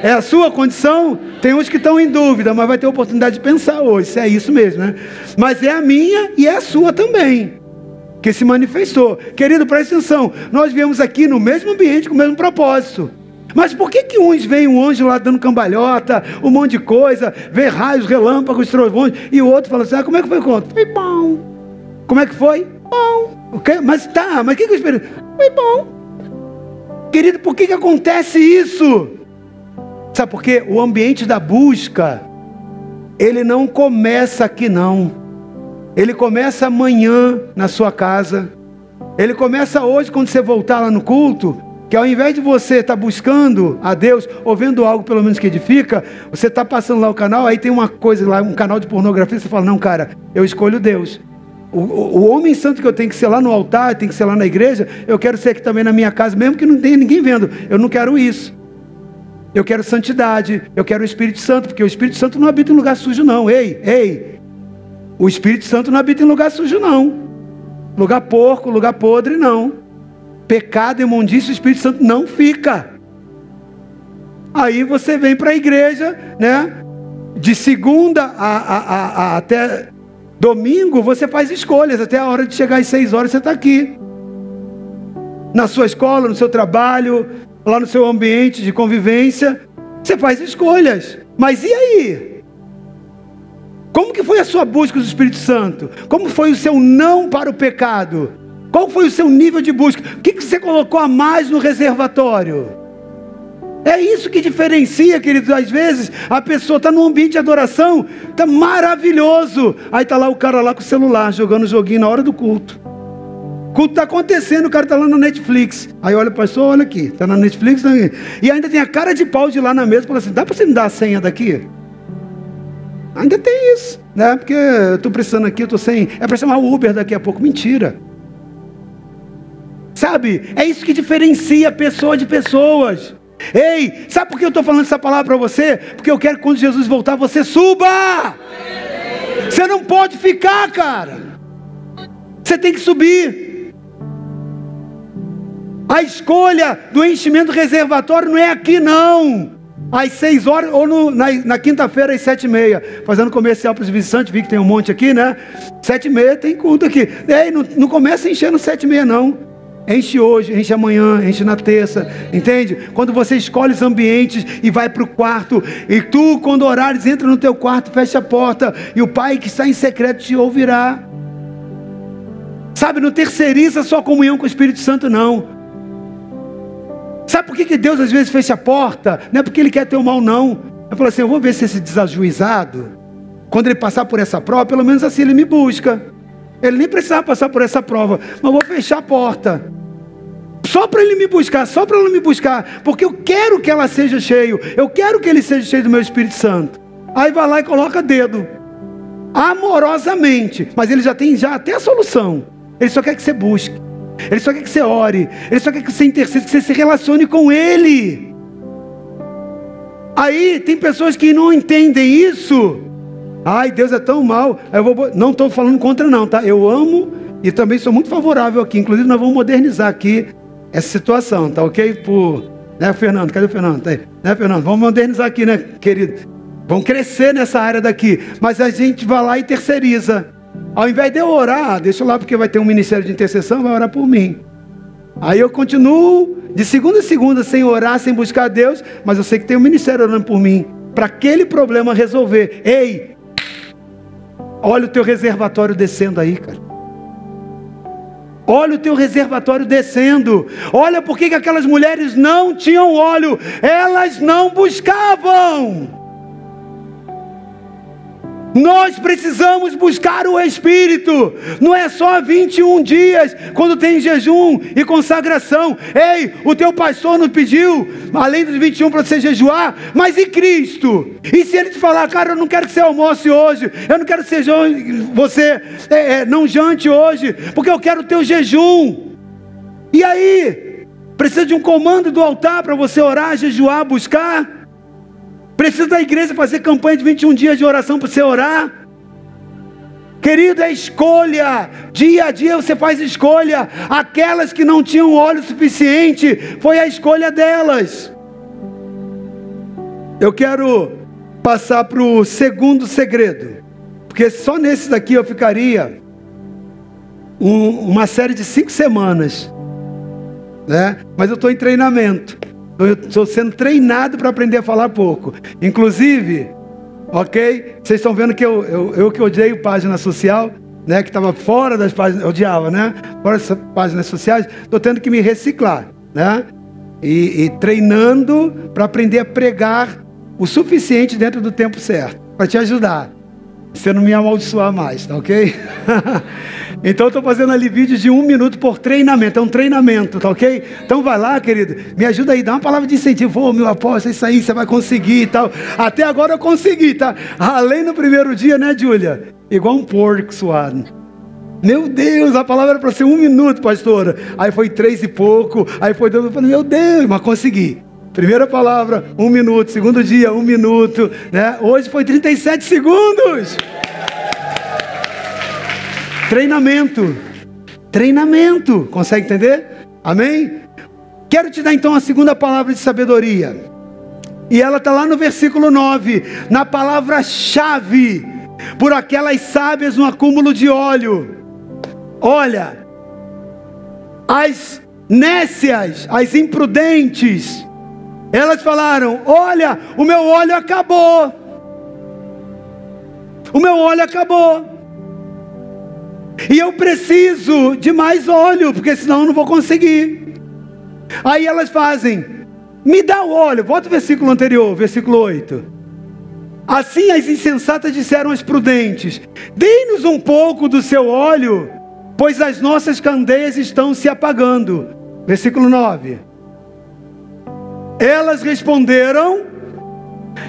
É a sua condição? Tem uns que estão em dúvida, mas vai ter oportunidade de pensar hoje, se é isso mesmo, né? Mas é a minha e é a sua também, que se manifestou. Querido, presta atenção, nós viemos aqui no mesmo ambiente, com o mesmo propósito. Mas por que que uns veem um anjo lá dando cambalhota, um monte de coisa, vê raios, relâmpagos, trovões, e o outro fala assim, ah, como é que foi o conto? Foi bom. Como é que foi? Bom. O quê? Mas tá, mas o que que eu esperei? Foi bom. Querido, por que que acontece isso? Sabe por quê? O ambiente da busca, ele não começa aqui não. Ele começa amanhã na sua casa. Ele começa hoje quando você voltar lá no culto, que ao invés de você estar tá buscando a Deus, ou vendo algo pelo menos que edifica, você está passando lá o canal, aí tem uma coisa lá, um canal de pornografia, você fala, não, cara, eu escolho Deus. O, o, o, homem santo que eu tenho que ser lá no altar, tem que ser lá na igreja, eu quero ser aqui também na minha casa, mesmo que não tenha ninguém vendo. Eu não quero isso. Eu quero santidade, eu quero o Espírito Santo, porque o Espírito Santo não habita em lugar sujo, não. Ei, ei. O Espírito Santo não habita em lugar sujo, não. Lugar porco, lugar podre, não. Pecado, imundício, o Espírito Santo não fica. Aí você vem para a igreja, né? De segunda a, a, a, até domingo, você faz escolhas. Até a hora de chegar às seis horas, você está aqui. Na sua escola, no seu trabalho, lá no seu ambiente de convivência, você faz escolhas. Mas e aí? Como que foi a sua busca do Espírito Santo? Como foi o seu não para o pecado? Qual foi o seu nível de busca? O que, que você colocou a mais no reservatório? É isso que diferencia, queridos. Às vezes a pessoa está num ambiente de adoração, está maravilhoso. Aí está lá o cara lá com o celular, jogando joguinho na hora do culto. Culto está acontecendo, o cara está lá na Netflix. Aí olha, pastor, olha aqui, está na Netflix. Tá e ainda tem a cara de pau de lá na mesa, fala assim: dá para você me dar a senha daqui? Ainda tem isso, né? Porque eu estou precisando aqui, eu estou sem. É para chamar o Uber daqui a pouco. Mentira. Sabe? É isso que diferencia pessoa de pessoas. Ei, sabe por que eu estou falando essa palavra para você? Porque eu quero que quando Jesus voltar, você suba. Você não pode ficar, cara. Você tem que subir. A escolha do enchimento reservatório não é aqui, não. Às seis horas, ou no, na, na quinta-feira, às sete e meia. Fazendo comercial para os visitantes, vi que tem um monte aqui, né? Sete e meia tem culto aqui. Ei, não, não começa no sete e meia, não. Enche hoje, enche amanhã, enche na terça, entende? Quando você escolhe os ambientes e vai para o quarto, e tu, quando orares, entra no teu quarto, fecha a porta, e o Pai que está em secreto te ouvirá. Sabe, não terceiriza a sua comunhão com o Espírito Santo, não. Sabe por que, que Deus às vezes fecha a porta? Não é porque Ele quer ter o mal, não. Ele falou assim: eu vou ver se esse desajuizado, quando ele passar por essa prova, pelo menos assim ele me busca. Ele nem precisava passar por essa prova, mas vou fechar a porta. Só para ele me buscar, só para ela me buscar, porque eu quero que ela seja cheio, eu quero que ele seja cheio do meu Espírito Santo. Aí vai lá e coloca dedo, amorosamente, mas ele já tem já até a solução. Ele só quer que você busque. Ele só quer que você ore, Ele só quer que você interceda, que você se relacione com Ele. Aí tem pessoas que não entendem isso. Ai, Deus é tão mal. Eu vou, não estou falando contra, não, tá? Eu amo e também sou muito favorável aqui. Inclusive, nós vamos modernizar aqui essa situação, tá ok? Por, né, Fernando? Cadê o Fernando? Tá aí. Né, Fernando? Vamos modernizar aqui, né, querido? Vamos crescer nessa área daqui. Mas a gente vai lá e terceiriza. Ao invés de eu orar, deixa lá porque vai ter um ministério de intercessão, vai orar por mim. Aí eu continuo de segunda a segunda sem orar, sem buscar Deus, mas eu sei que tem um ministério orando por mim, para aquele problema resolver. Ei, olha o teu reservatório descendo aí, cara. Olha o teu reservatório descendo. Olha por que aquelas mulheres não tinham óleo. Elas não buscavam. Nós precisamos buscar o Espírito. Não é só 21 dias quando tem jejum e consagração. Ei, o teu pastor nos pediu, além dos 21 para você jejuar, mas e Cristo? E se ele te falar, cara, eu não quero que você almoce hoje, eu não quero que você é, é, não jante hoje, porque eu quero o teu jejum. E aí? Precisa de um comando do altar para você orar, jejuar, buscar? Precisa da igreja fazer campanha de 21 dias de oração para você orar? Querido, é escolha. Dia a dia você faz escolha. Aquelas que não tinham óleo suficiente, foi a escolha delas. Eu quero passar para o segundo segredo, porque só nesse daqui eu ficaria um, uma série de cinco semanas, né? Mas eu estou em treinamento. Estou sendo treinado para aprender a falar pouco. Inclusive, ok? Vocês estão vendo que eu, eu, eu que odiei página social, né? Que estava fora das páginas, odiava, né? Fora das páginas sociais, estou tendo que me reciclar, né? E, e treinando para aprender a pregar o suficiente dentro do tempo certo, para te ajudar. Você não me amaldiçoar mais, tá ok? (laughs) Então eu estou fazendo ali vídeos de um minuto por treinamento, é um treinamento, tá ok? Então vai lá, querido, me ajuda aí, dá uma palavra de incentivo, ô oh, meu apóstolo, isso aí você vai conseguir e tal. Até agora eu consegui, tá? Além no primeiro dia, né, Júlia? Igual um porco suado. Meu Deus, a palavra era para ser um minuto, pastora. Aí foi três e pouco, aí foi dois, eu falei, meu Deus, mas consegui. Primeira palavra, um minuto. Segundo dia, um minuto. Né? Hoje foi 37 segundos. Treinamento. Treinamento. Consegue entender? Amém? Quero te dar então a segunda palavra de sabedoria. E ela está lá no versículo 9, na palavra-chave, por aquelas sábias no acúmulo de óleo. Olha, as nécias, as imprudentes, elas falaram: Olha, o meu óleo acabou. O meu óleo acabou. E eu preciso de mais óleo, porque senão eu não vou conseguir. Aí elas fazem: Me dá o óleo. Volta o versículo anterior, versículo 8. Assim as insensatas disseram às prudentes: Dê-nos um pouco do seu óleo, pois as nossas candeias estão se apagando. Versículo 9. Elas responderam,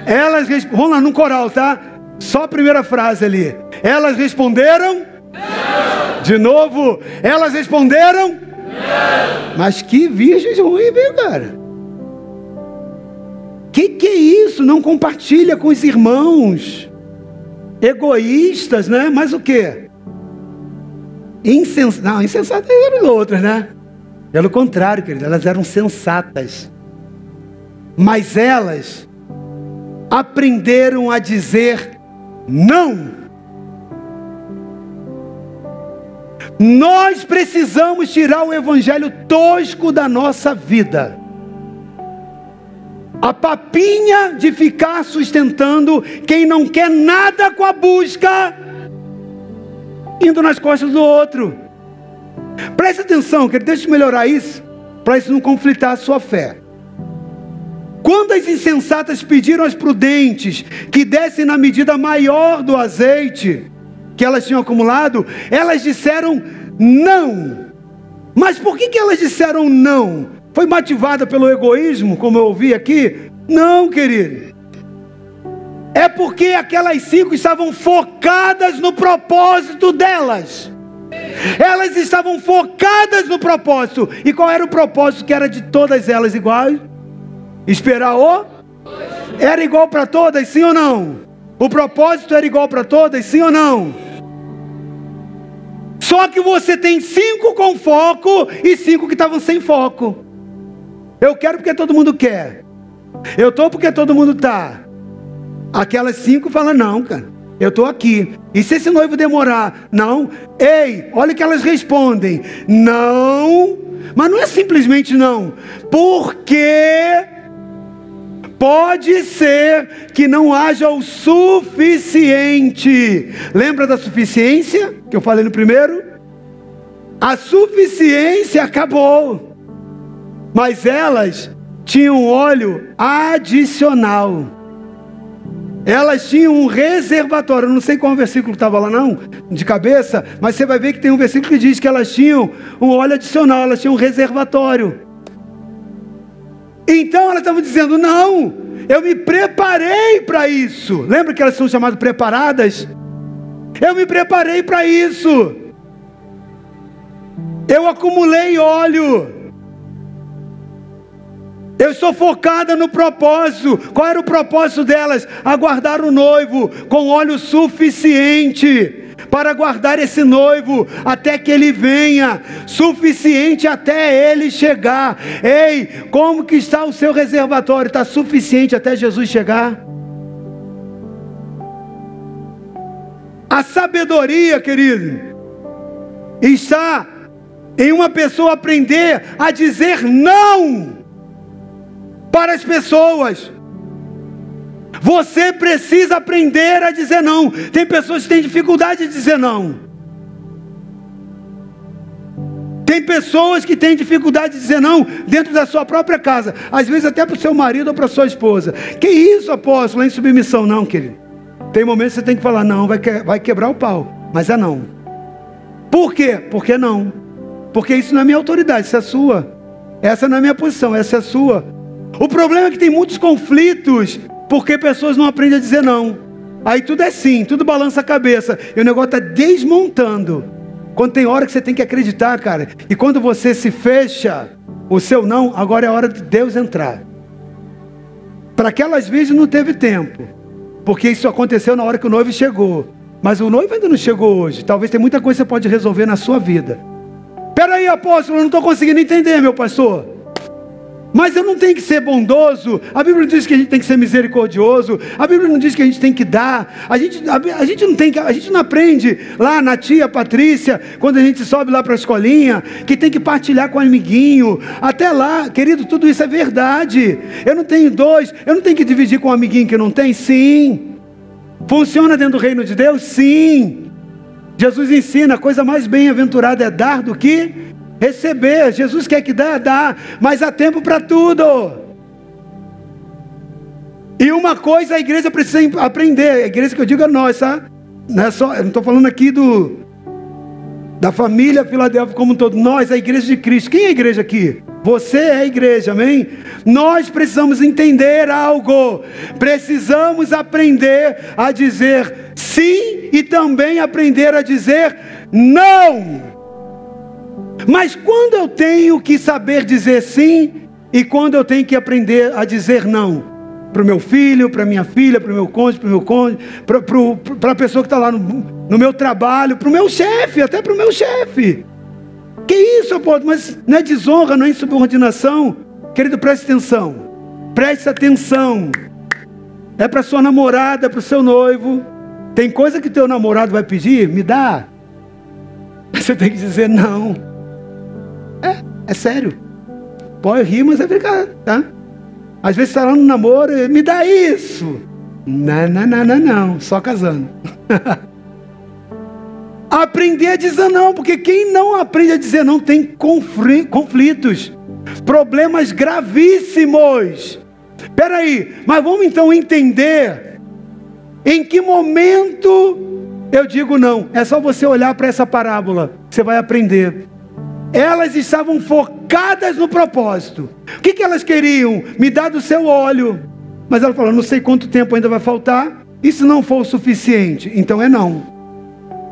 elas vamos lá no coral, tá? Só a primeira frase ali. Elas responderam? Não. De novo, elas responderam? Não. Mas que virgens ruim, viu, cara? Que que é isso? Não compartilha com os irmãos. Egoístas, né? Mas o que? Insens... Não, insensatas eram outras, né? Pelo contrário, querido, elas eram sensatas mas elas aprenderam a dizer não. Nós precisamos tirar o evangelho tosco da nossa vida. A papinha de ficar sustentando quem não quer nada com a busca, indo nas costas do outro. Preste atenção, querido, deixa eu melhorar isso, para isso não conflitar a sua fé. Quando as insensatas pediram às prudentes que dessem na medida maior do azeite que elas tinham acumulado, elas disseram não. Mas por que, que elas disseram não? Foi motivada pelo egoísmo, como eu ouvi aqui? Não, querido. É porque aquelas cinco estavam focadas no propósito delas. Elas estavam focadas no propósito. E qual era o propósito que era de todas elas iguais? Esperar o? Era igual para todas, sim ou não? O propósito era igual para todas, sim ou não? Só que você tem cinco com foco e cinco que estavam sem foco. Eu quero porque todo mundo quer. Eu estou porque todo mundo está. Aquelas cinco falam, não, cara, eu estou aqui. E se esse noivo demorar? Não. Ei, olha que elas respondem. Não. Mas não é simplesmente não. Porque Pode ser que não haja o suficiente. Lembra da suficiência que eu falei no primeiro? A suficiência acabou. Mas elas tinham óleo adicional. Elas tinham um reservatório. Eu não sei qual versículo estava lá, não, de cabeça, mas você vai ver que tem um versículo que diz que elas tinham um óleo adicional, elas tinham um reservatório. Então elas estavam dizendo: não, eu me preparei para isso. Lembra que elas são chamadas preparadas? Eu me preparei para isso. Eu acumulei óleo. Eu estou focada no propósito. Qual era o propósito delas? Aguardar o noivo com óleo suficiente para guardar esse noivo até que ele venha, suficiente até ele chegar. Ei, como que está o seu reservatório? Está suficiente até Jesus chegar? A sabedoria, querido, está em uma pessoa aprender a dizer não para as pessoas. Você precisa aprender a dizer não. Tem pessoas que têm dificuldade de dizer não. Tem pessoas que têm dificuldade de dizer não dentro da sua própria casa, às vezes até para o seu marido ou para sua esposa. Que isso, apóstolo, é em submissão? Não, querido. Tem momentos que você tem que falar, não, vai, que, vai quebrar o pau, mas é não. Por quê? Porque não. Porque isso não é minha autoridade, isso é sua. Essa não é minha posição, essa é sua. O problema é que tem muitos conflitos porque pessoas não aprendem a dizer não. Aí tudo é sim, tudo balança a cabeça. E o negócio está desmontando. Quando tem hora que você tem que acreditar, cara. E quando você se fecha, o seu não, agora é hora de Deus entrar. Para aquelas vezes não teve tempo, porque isso aconteceu na hora que o noivo chegou. Mas o noivo ainda não chegou hoje. Talvez tenha muita coisa que você pode resolver na sua vida. Peraí, apóstolo, eu não estou conseguindo entender, meu pastor. Mas eu não tenho que ser bondoso. A Bíblia não diz que a gente tem que ser misericordioso. A Bíblia não diz que a gente tem que dar. A gente, a, a gente não tem que, a gente não aprende lá na tia Patrícia, quando a gente sobe lá para a escolinha, que tem que partilhar com o amiguinho. Até lá, querido, tudo isso é verdade. Eu não tenho dois, eu não tenho que dividir com um amiguinho que não tem? Sim. Funciona dentro do reino de Deus? Sim. Jesus ensina, a coisa mais bem-aventurada é dar do que receber. Jesus quer que dá, dá, mas há tempo para tudo. E uma coisa a igreja precisa aprender, a igreja que eu digo é nossa, não é só, não estou falando aqui do da família Filadélfia como um todo, nós, a igreja de Cristo. Quem é a igreja aqui? Você é a igreja, amém? Nós precisamos entender algo, precisamos aprender a dizer sim e também aprender a dizer não. Mas quando eu tenho que saber dizer sim e quando eu tenho que aprender a dizer não? Para o meu filho, para minha filha, para o meu cônjuge, para o meu cônjuge, para a pessoa que está lá no, no, meu trabalho, para o meu chefe, até para o meu chefe. Que isso, pode? Mas não é desonra, não é insubordinação. Querido, preste atenção. Preste atenção. É para sua namorada, para o seu noivo. Tem coisa que teu namorado vai pedir, me dá. (laughs) Você tem que dizer não. É, é sério. Pode rir, mas é brincar, tá? Às vezes está lá no namoro, me dá isso. Não, não, não, não, não. Só casando. (laughs) Aprender a dizer não, porque quem não aprende a dizer não tem conflitos, problemas gravíssimos. Peraí, mas vamos então entender em que momento eu digo não. É só você olhar para essa parábola, você vai aprender elas estavam focadas no propósito. O que, que elas queriam? Me dar do seu óleo. Mas ela falou: não sei quanto tempo ainda vai faltar. E se não for o suficiente? Então é não.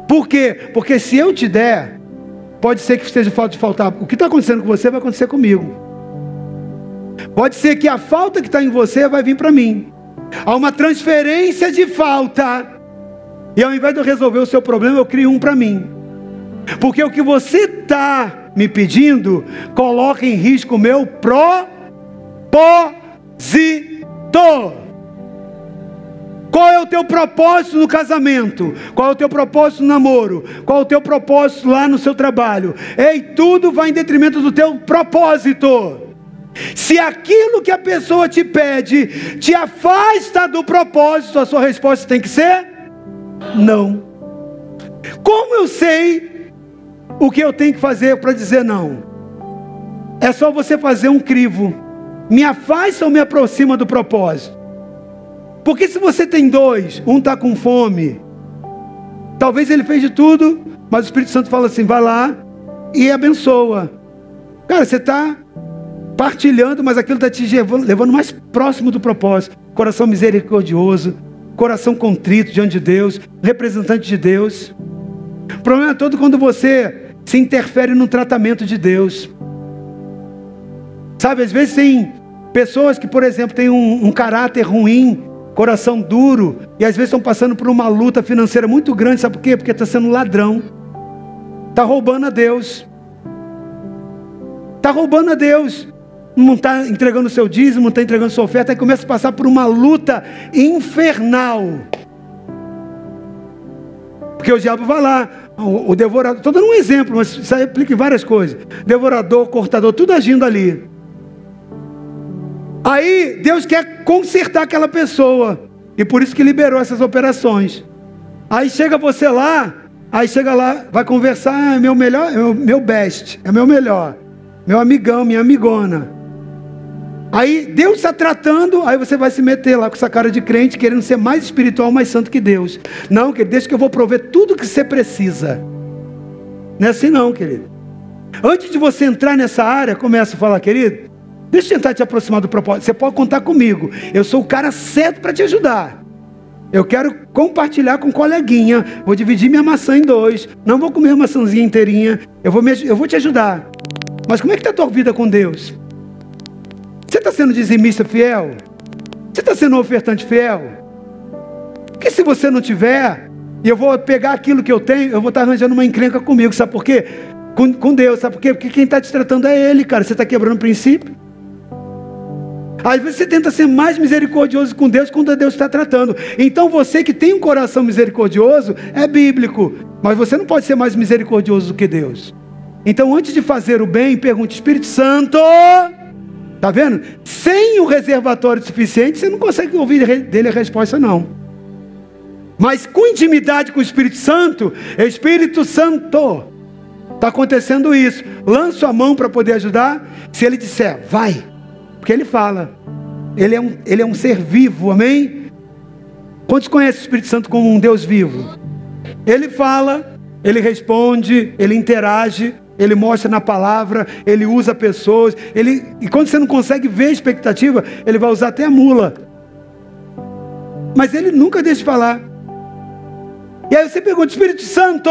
Por quê? Porque se eu te der, pode ser que esteja falta de faltar. O que está acontecendo com você vai acontecer comigo. Pode ser que a falta que está em você vai vir para mim. Há uma transferência de falta. E ao invés de eu resolver o seu problema, eu crio um para mim. Porque o que você está me pedindo, coloca em risco o meu propósito. Qual é o teu propósito no casamento? Qual é o teu propósito no namoro? Qual é o teu propósito lá no seu trabalho? Ei, tudo vai em detrimento do teu propósito. Se aquilo que a pessoa te pede te afasta do propósito, a sua resposta tem que ser não. Como eu sei o que eu tenho que fazer para dizer não? É só você fazer um crivo. Me afasta ou me aproxima do propósito? Porque se você tem dois, um está com fome, talvez ele fez de tudo, mas o Espírito Santo fala assim: vai lá e abençoa. Cara, você está partilhando, mas aquilo está te levando mais próximo do propósito. Coração misericordioso, coração contrito diante de Deus, representante de Deus. O problema é todo quando você se interfere no tratamento de Deus. Sabe, às vezes tem pessoas que, por exemplo, têm um, um caráter ruim, coração duro, e às vezes estão passando por uma luta financeira muito grande, sabe por quê? Porque está sendo ladrão, está roubando a Deus, está roubando a Deus, não está entregando o seu dízimo, não está entregando sua oferta, aí começa a passar por uma luta infernal. Porque o diabo vai lá, o, o devorador, estou dando um exemplo, mas isso aplica em várias coisas. Devorador, cortador, tudo agindo ali. Aí Deus quer consertar aquela pessoa. E por isso que liberou essas operações. Aí chega você lá, aí chega lá, vai conversar, ah, é meu melhor, é meu best, é meu melhor, meu amigão, minha amigona. Aí Deus está tratando, aí você vai se meter lá com essa cara de crente, querendo ser mais espiritual, mais santo que Deus. Não, querido, deixa que eu vou prover tudo que você precisa. Não é assim não, querido. Antes de você entrar nessa área, começa a falar, querido, deixa eu tentar te aproximar do propósito. Você pode contar comigo. Eu sou o cara certo para te ajudar. Eu quero compartilhar com um coleguinha. Vou dividir minha maçã em dois. Não vou comer a maçãzinha inteirinha. Eu vou, me, eu vou te ajudar. Mas como é que está a tua vida com Deus? Você está sendo dizimista fiel? Você está sendo ofertante fiel? Porque se você não tiver, e eu vou pegar aquilo que eu tenho, eu vou estar arranjando uma encrenca comigo, sabe por quê? Com, com Deus, sabe por quê? Porque quem está te tratando é Ele, cara. Você está quebrando o princípio. Às vezes você tenta ser mais misericordioso com Deus quando Deus está tratando. Então você que tem um coração misericordioso é bíblico, mas você não pode ser mais misericordioso do que Deus. Então antes de fazer o bem, pergunte: Espírito Santo, tá vendo? Sem o reservatório suficiente, você não consegue ouvir dele a resposta não. Mas com intimidade com o Espírito Santo, Espírito Santo, está acontecendo isso. Lança a mão para poder ajudar. Se ele disser, vai, porque ele fala. Ele é um, ele é um ser vivo, amém? Quantos conhecem o Espírito Santo como um Deus vivo? Ele fala, ele responde, ele interage, ele mostra na palavra, ele usa pessoas, ele e quando você não consegue ver a expectativa, ele vai usar até a mula. Mas ele nunca deixa de falar. E aí você pergunta, Espírito Santo,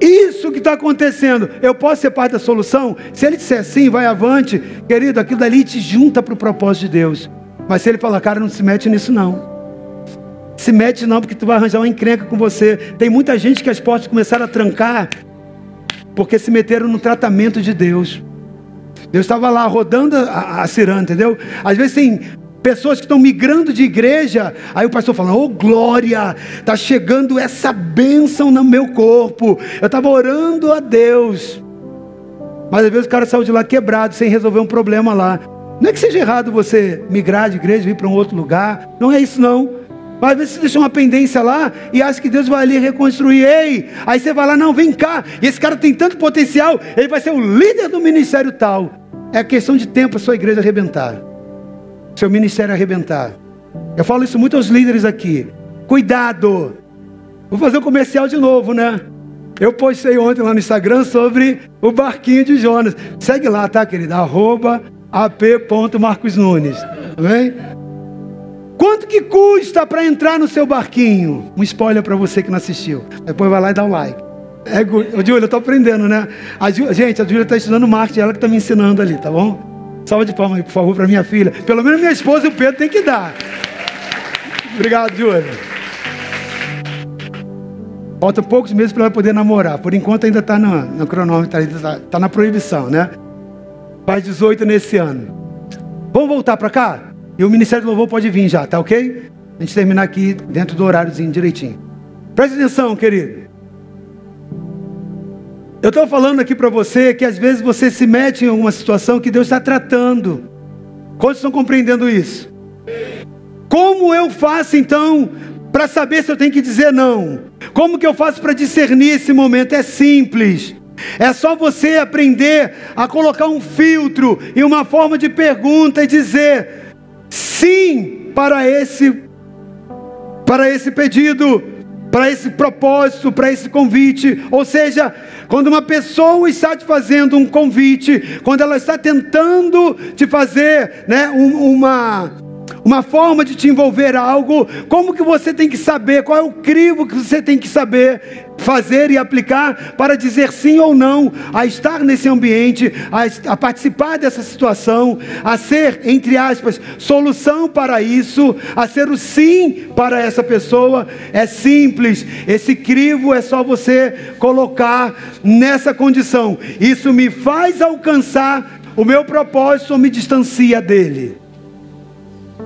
isso que está acontecendo, eu posso ser parte da solução? Se ele disser sim, vai avante, querido, aquilo dali te junta para o propósito de Deus. Mas se ele falar, cara, não se mete nisso não. Se mete não, porque tu vai arranjar uma encrenca com você. Tem muita gente que as portas começaram a trancar, porque se meteram no tratamento de Deus. Deus estava lá rodando a, a ciranda, entendeu? Às vezes tem Pessoas que estão migrando de igreja, aí o pastor fala: Oh glória, está chegando essa bênção no meu corpo. Eu estava orando a Deus, mas às vezes o cara saiu de lá quebrado, sem resolver um problema lá. Não é que seja errado você migrar de igreja, vir para um outro lugar, não é isso não. Mas às vezes você deixa uma pendência lá e acha que Deus vai ali reconstruir. Ei, aí você vai lá, não, vem cá. E esse cara tem tanto potencial, ele vai ser o líder do ministério tal. É questão de tempo a sua igreja arrebentar seu ministério arrebentar. Eu falo isso muito aos líderes aqui. Cuidado! Vou fazer um comercial de novo, né? Eu postei ontem lá no Instagram sobre o barquinho de Jonas. Segue lá, tá, querida? Arroba ap.marcosnunes. Amém? Quanto que custa para entrar no seu barquinho? Um spoiler para você que não assistiu. Depois vai lá e dá um like. É, Júlia, eu estou aprendendo, né? A Ju, gente, a Júlia está estudando marketing, ela que está me ensinando ali, tá bom? Salva de palmas, por favor, para minha filha. Pelo menos minha esposa e o Pedro tem que dar. Obrigado, Júlia. Falta poucos meses para ela poder namorar. Por enquanto ainda está no, no, cronômetro, está tá na proibição, né? Faz 18 nesse ano. Vamos voltar para cá? E o Ministério do Louvor pode vir já, tá ok? A gente terminar aqui dentro do horáriozinho direitinho. Preste atenção, querido. Eu estou falando aqui para você que às vezes você se mete em alguma situação que Deus está tratando. Quantos estão compreendendo isso? Como eu faço então para saber se eu tenho que dizer não? Como que eu faço para discernir esse momento? É simples. É só você aprender a colocar um filtro e uma forma de pergunta e dizer sim para esse para esse pedido, para esse propósito, para esse convite. Ou seja, quando uma pessoa está te fazendo um convite, quando ela está tentando te fazer né, uma, uma forma de te envolver algo, como que você tem que saber, qual é o crivo que você tem que saber fazer e aplicar para dizer sim ou não a estar nesse ambiente, a, a, participar dessa situação, a ser, entre aspas, solução para isso, a ser o sim para essa pessoa. É simples, esse crivo é só você colocar nessa condição. Isso me faz alcançar o meu propósito ou me distancia dele.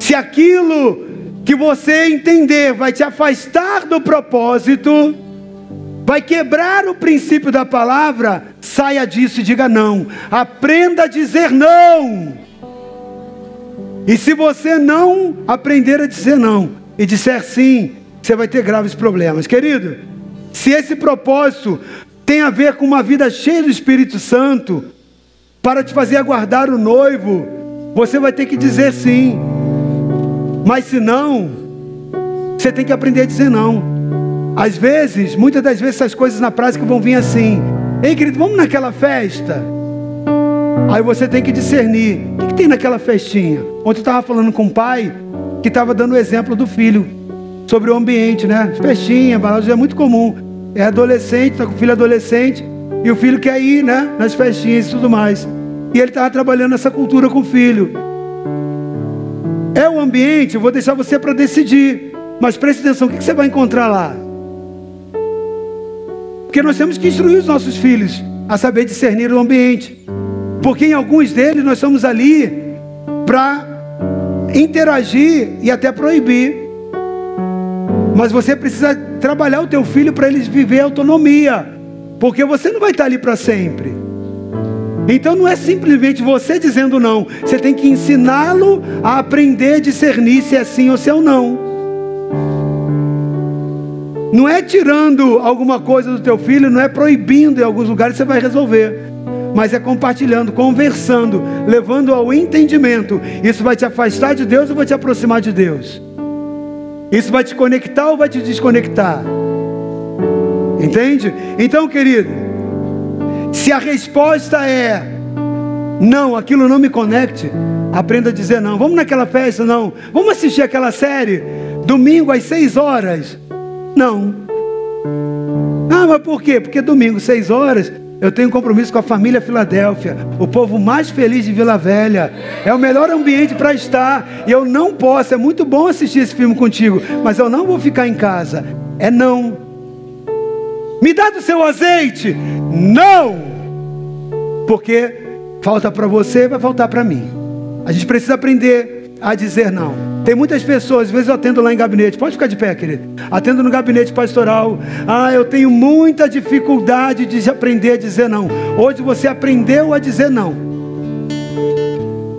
Se aquilo que você entender vai te afastar do propósito, vai quebrar o princípio da palavra, saia disso e diga não. Aprenda a dizer não. E se você não aprender a dizer não e disser sim, você vai ter graves problemas. Querido, se esse propósito tem a ver com uma vida cheia do Espírito Santo, para te fazer aguardar o noivo, você vai ter que dizer sim. Mas se não, você tem que aprender a dizer não. Às vezes, muitas das vezes, essas coisas na prática vão vir assim: Ei, querido, vamos naquela festa? Aí você tem que discernir: o que, que tem naquela festinha? Ontem eu estava falando com o pai que estava dando o exemplo do filho sobre o ambiente, né? Festinha, balada é muito comum. É adolescente, está com o filho adolescente, e o filho quer ir, né? Nas festinhas e tudo mais. E ele estava trabalhando essa cultura com o filho. É o ambiente, eu vou deixar você para decidir. Mas preste atenção, o que você vai encontrar lá? Porque nós temos que instruir os nossos filhos a saber discernir o ambiente. Porque em alguns deles nós estamos ali para interagir e até proibir. Mas você precisa trabalhar o teu filho para eles viver autonomia. Porque você não vai estar ali para sempre. Então não é simplesmente você dizendo não, você tem que ensiná-lo a aprender a discernir se é sim ou se é não. Não é tirando alguma coisa do teu filho, não é proibindo em alguns lugares você vai resolver. Mas é compartilhando, conversando, levando ao entendimento. Isso vai te afastar de Deus ou vai te aproximar de Deus? Isso vai te conectar ou vai te desconectar? Entende? Então, querido, se a resposta é não, aquilo não me conecte, aprenda a dizer não. Vamos naquela festa, não. Vamos assistir aquela série domingo às seis horas. Não. Ah, mas por quê? Porque domingo, seis horas, eu tenho compromisso com a família Filadélfia, o povo mais feliz de Vila Velha. É o melhor ambiente para estar. E eu não posso. É muito bom assistir esse filme contigo, mas eu não vou ficar em casa. É não. Me dá do seu azeite? Não! Porque falta para você, vai faltar para mim. A gente precisa aprender a dizer não. Tem muitas pessoas, às vezes eu atendo lá em gabinete, pode ficar de pé, querido. Atendo no gabinete pastoral. Ah, eu tenho muita dificuldade de aprender a dizer não. Hoje você aprendeu a dizer não.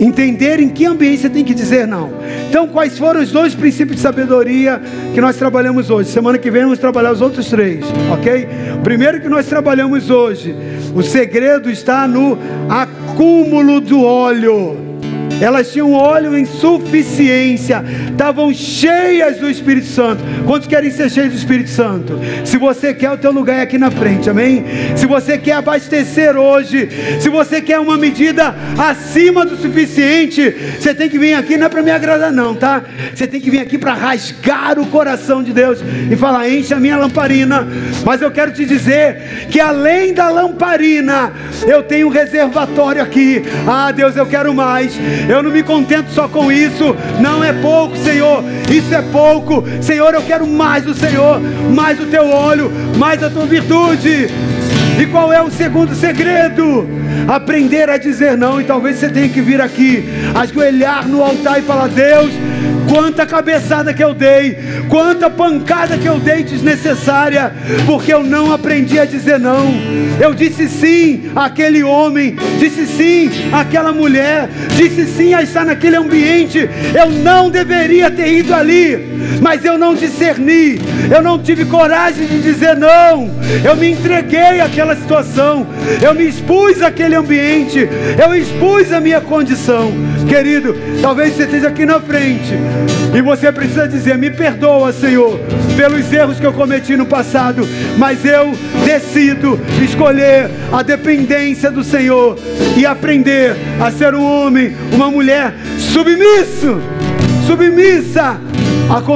Entender em que ambiente você tem que dizer não. Então, quais foram os dois princípios de sabedoria que nós trabalhamos hoje? Semana que vem vamos trabalhar os outros três, ok? Primeiro que nós trabalhamos hoje, o segredo está no acúmulo do óleo. Elas tinham óleo em suficiência, estavam cheias do Espírito Santo. Quantos querem ser cheios do Espírito Santo? Se você quer, o teu lugar é aqui na frente, amém? Se você quer abastecer hoje, se você quer uma medida acima do suficiente, você tem que vir aqui, não é para me agradar, não, tá? Você tem que vir aqui para rasgar o coração de Deus e falar: enche a minha lamparina. Mas eu quero te dizer que além da lamparina, eu tenho um reservatório aqui. Ah, Deus, eu quero mais. Eu não me contento só com isso. Não é pouco, Senhor. Isso é pouco. Senhor, eu quero mais do Senhor, mais do teu óleo, mais da tua virtude. E qual é o segundo segredo? Aprender a dizer não. E talvez você tenha que vir aqui, ajoelhar no altar e falar: Deus, quanta cabeçada que eu dei, quanta pancada que eu dei desnecessária, porque eu não aprendi a dizer não. Eu disse sim àquele homem, disse sim àquela mulher, disse sim a estar naquele ambiente. Eu não deveria ter ido ali, mas eu não discerni, eu não tive coragem de dizer não. Eu me entreguei àquela situação, eu me expus àquele ambiente, eu expus a minha condição. Querido, talvez você esteja aqui na frente e você precisa dizer: Me perdoa, Senhor, pelos erros que eu cometi no passado, mas eu decido escolher a dependência do Senhor e aprender a ser um homem, uma mulher submisso, submissa a condução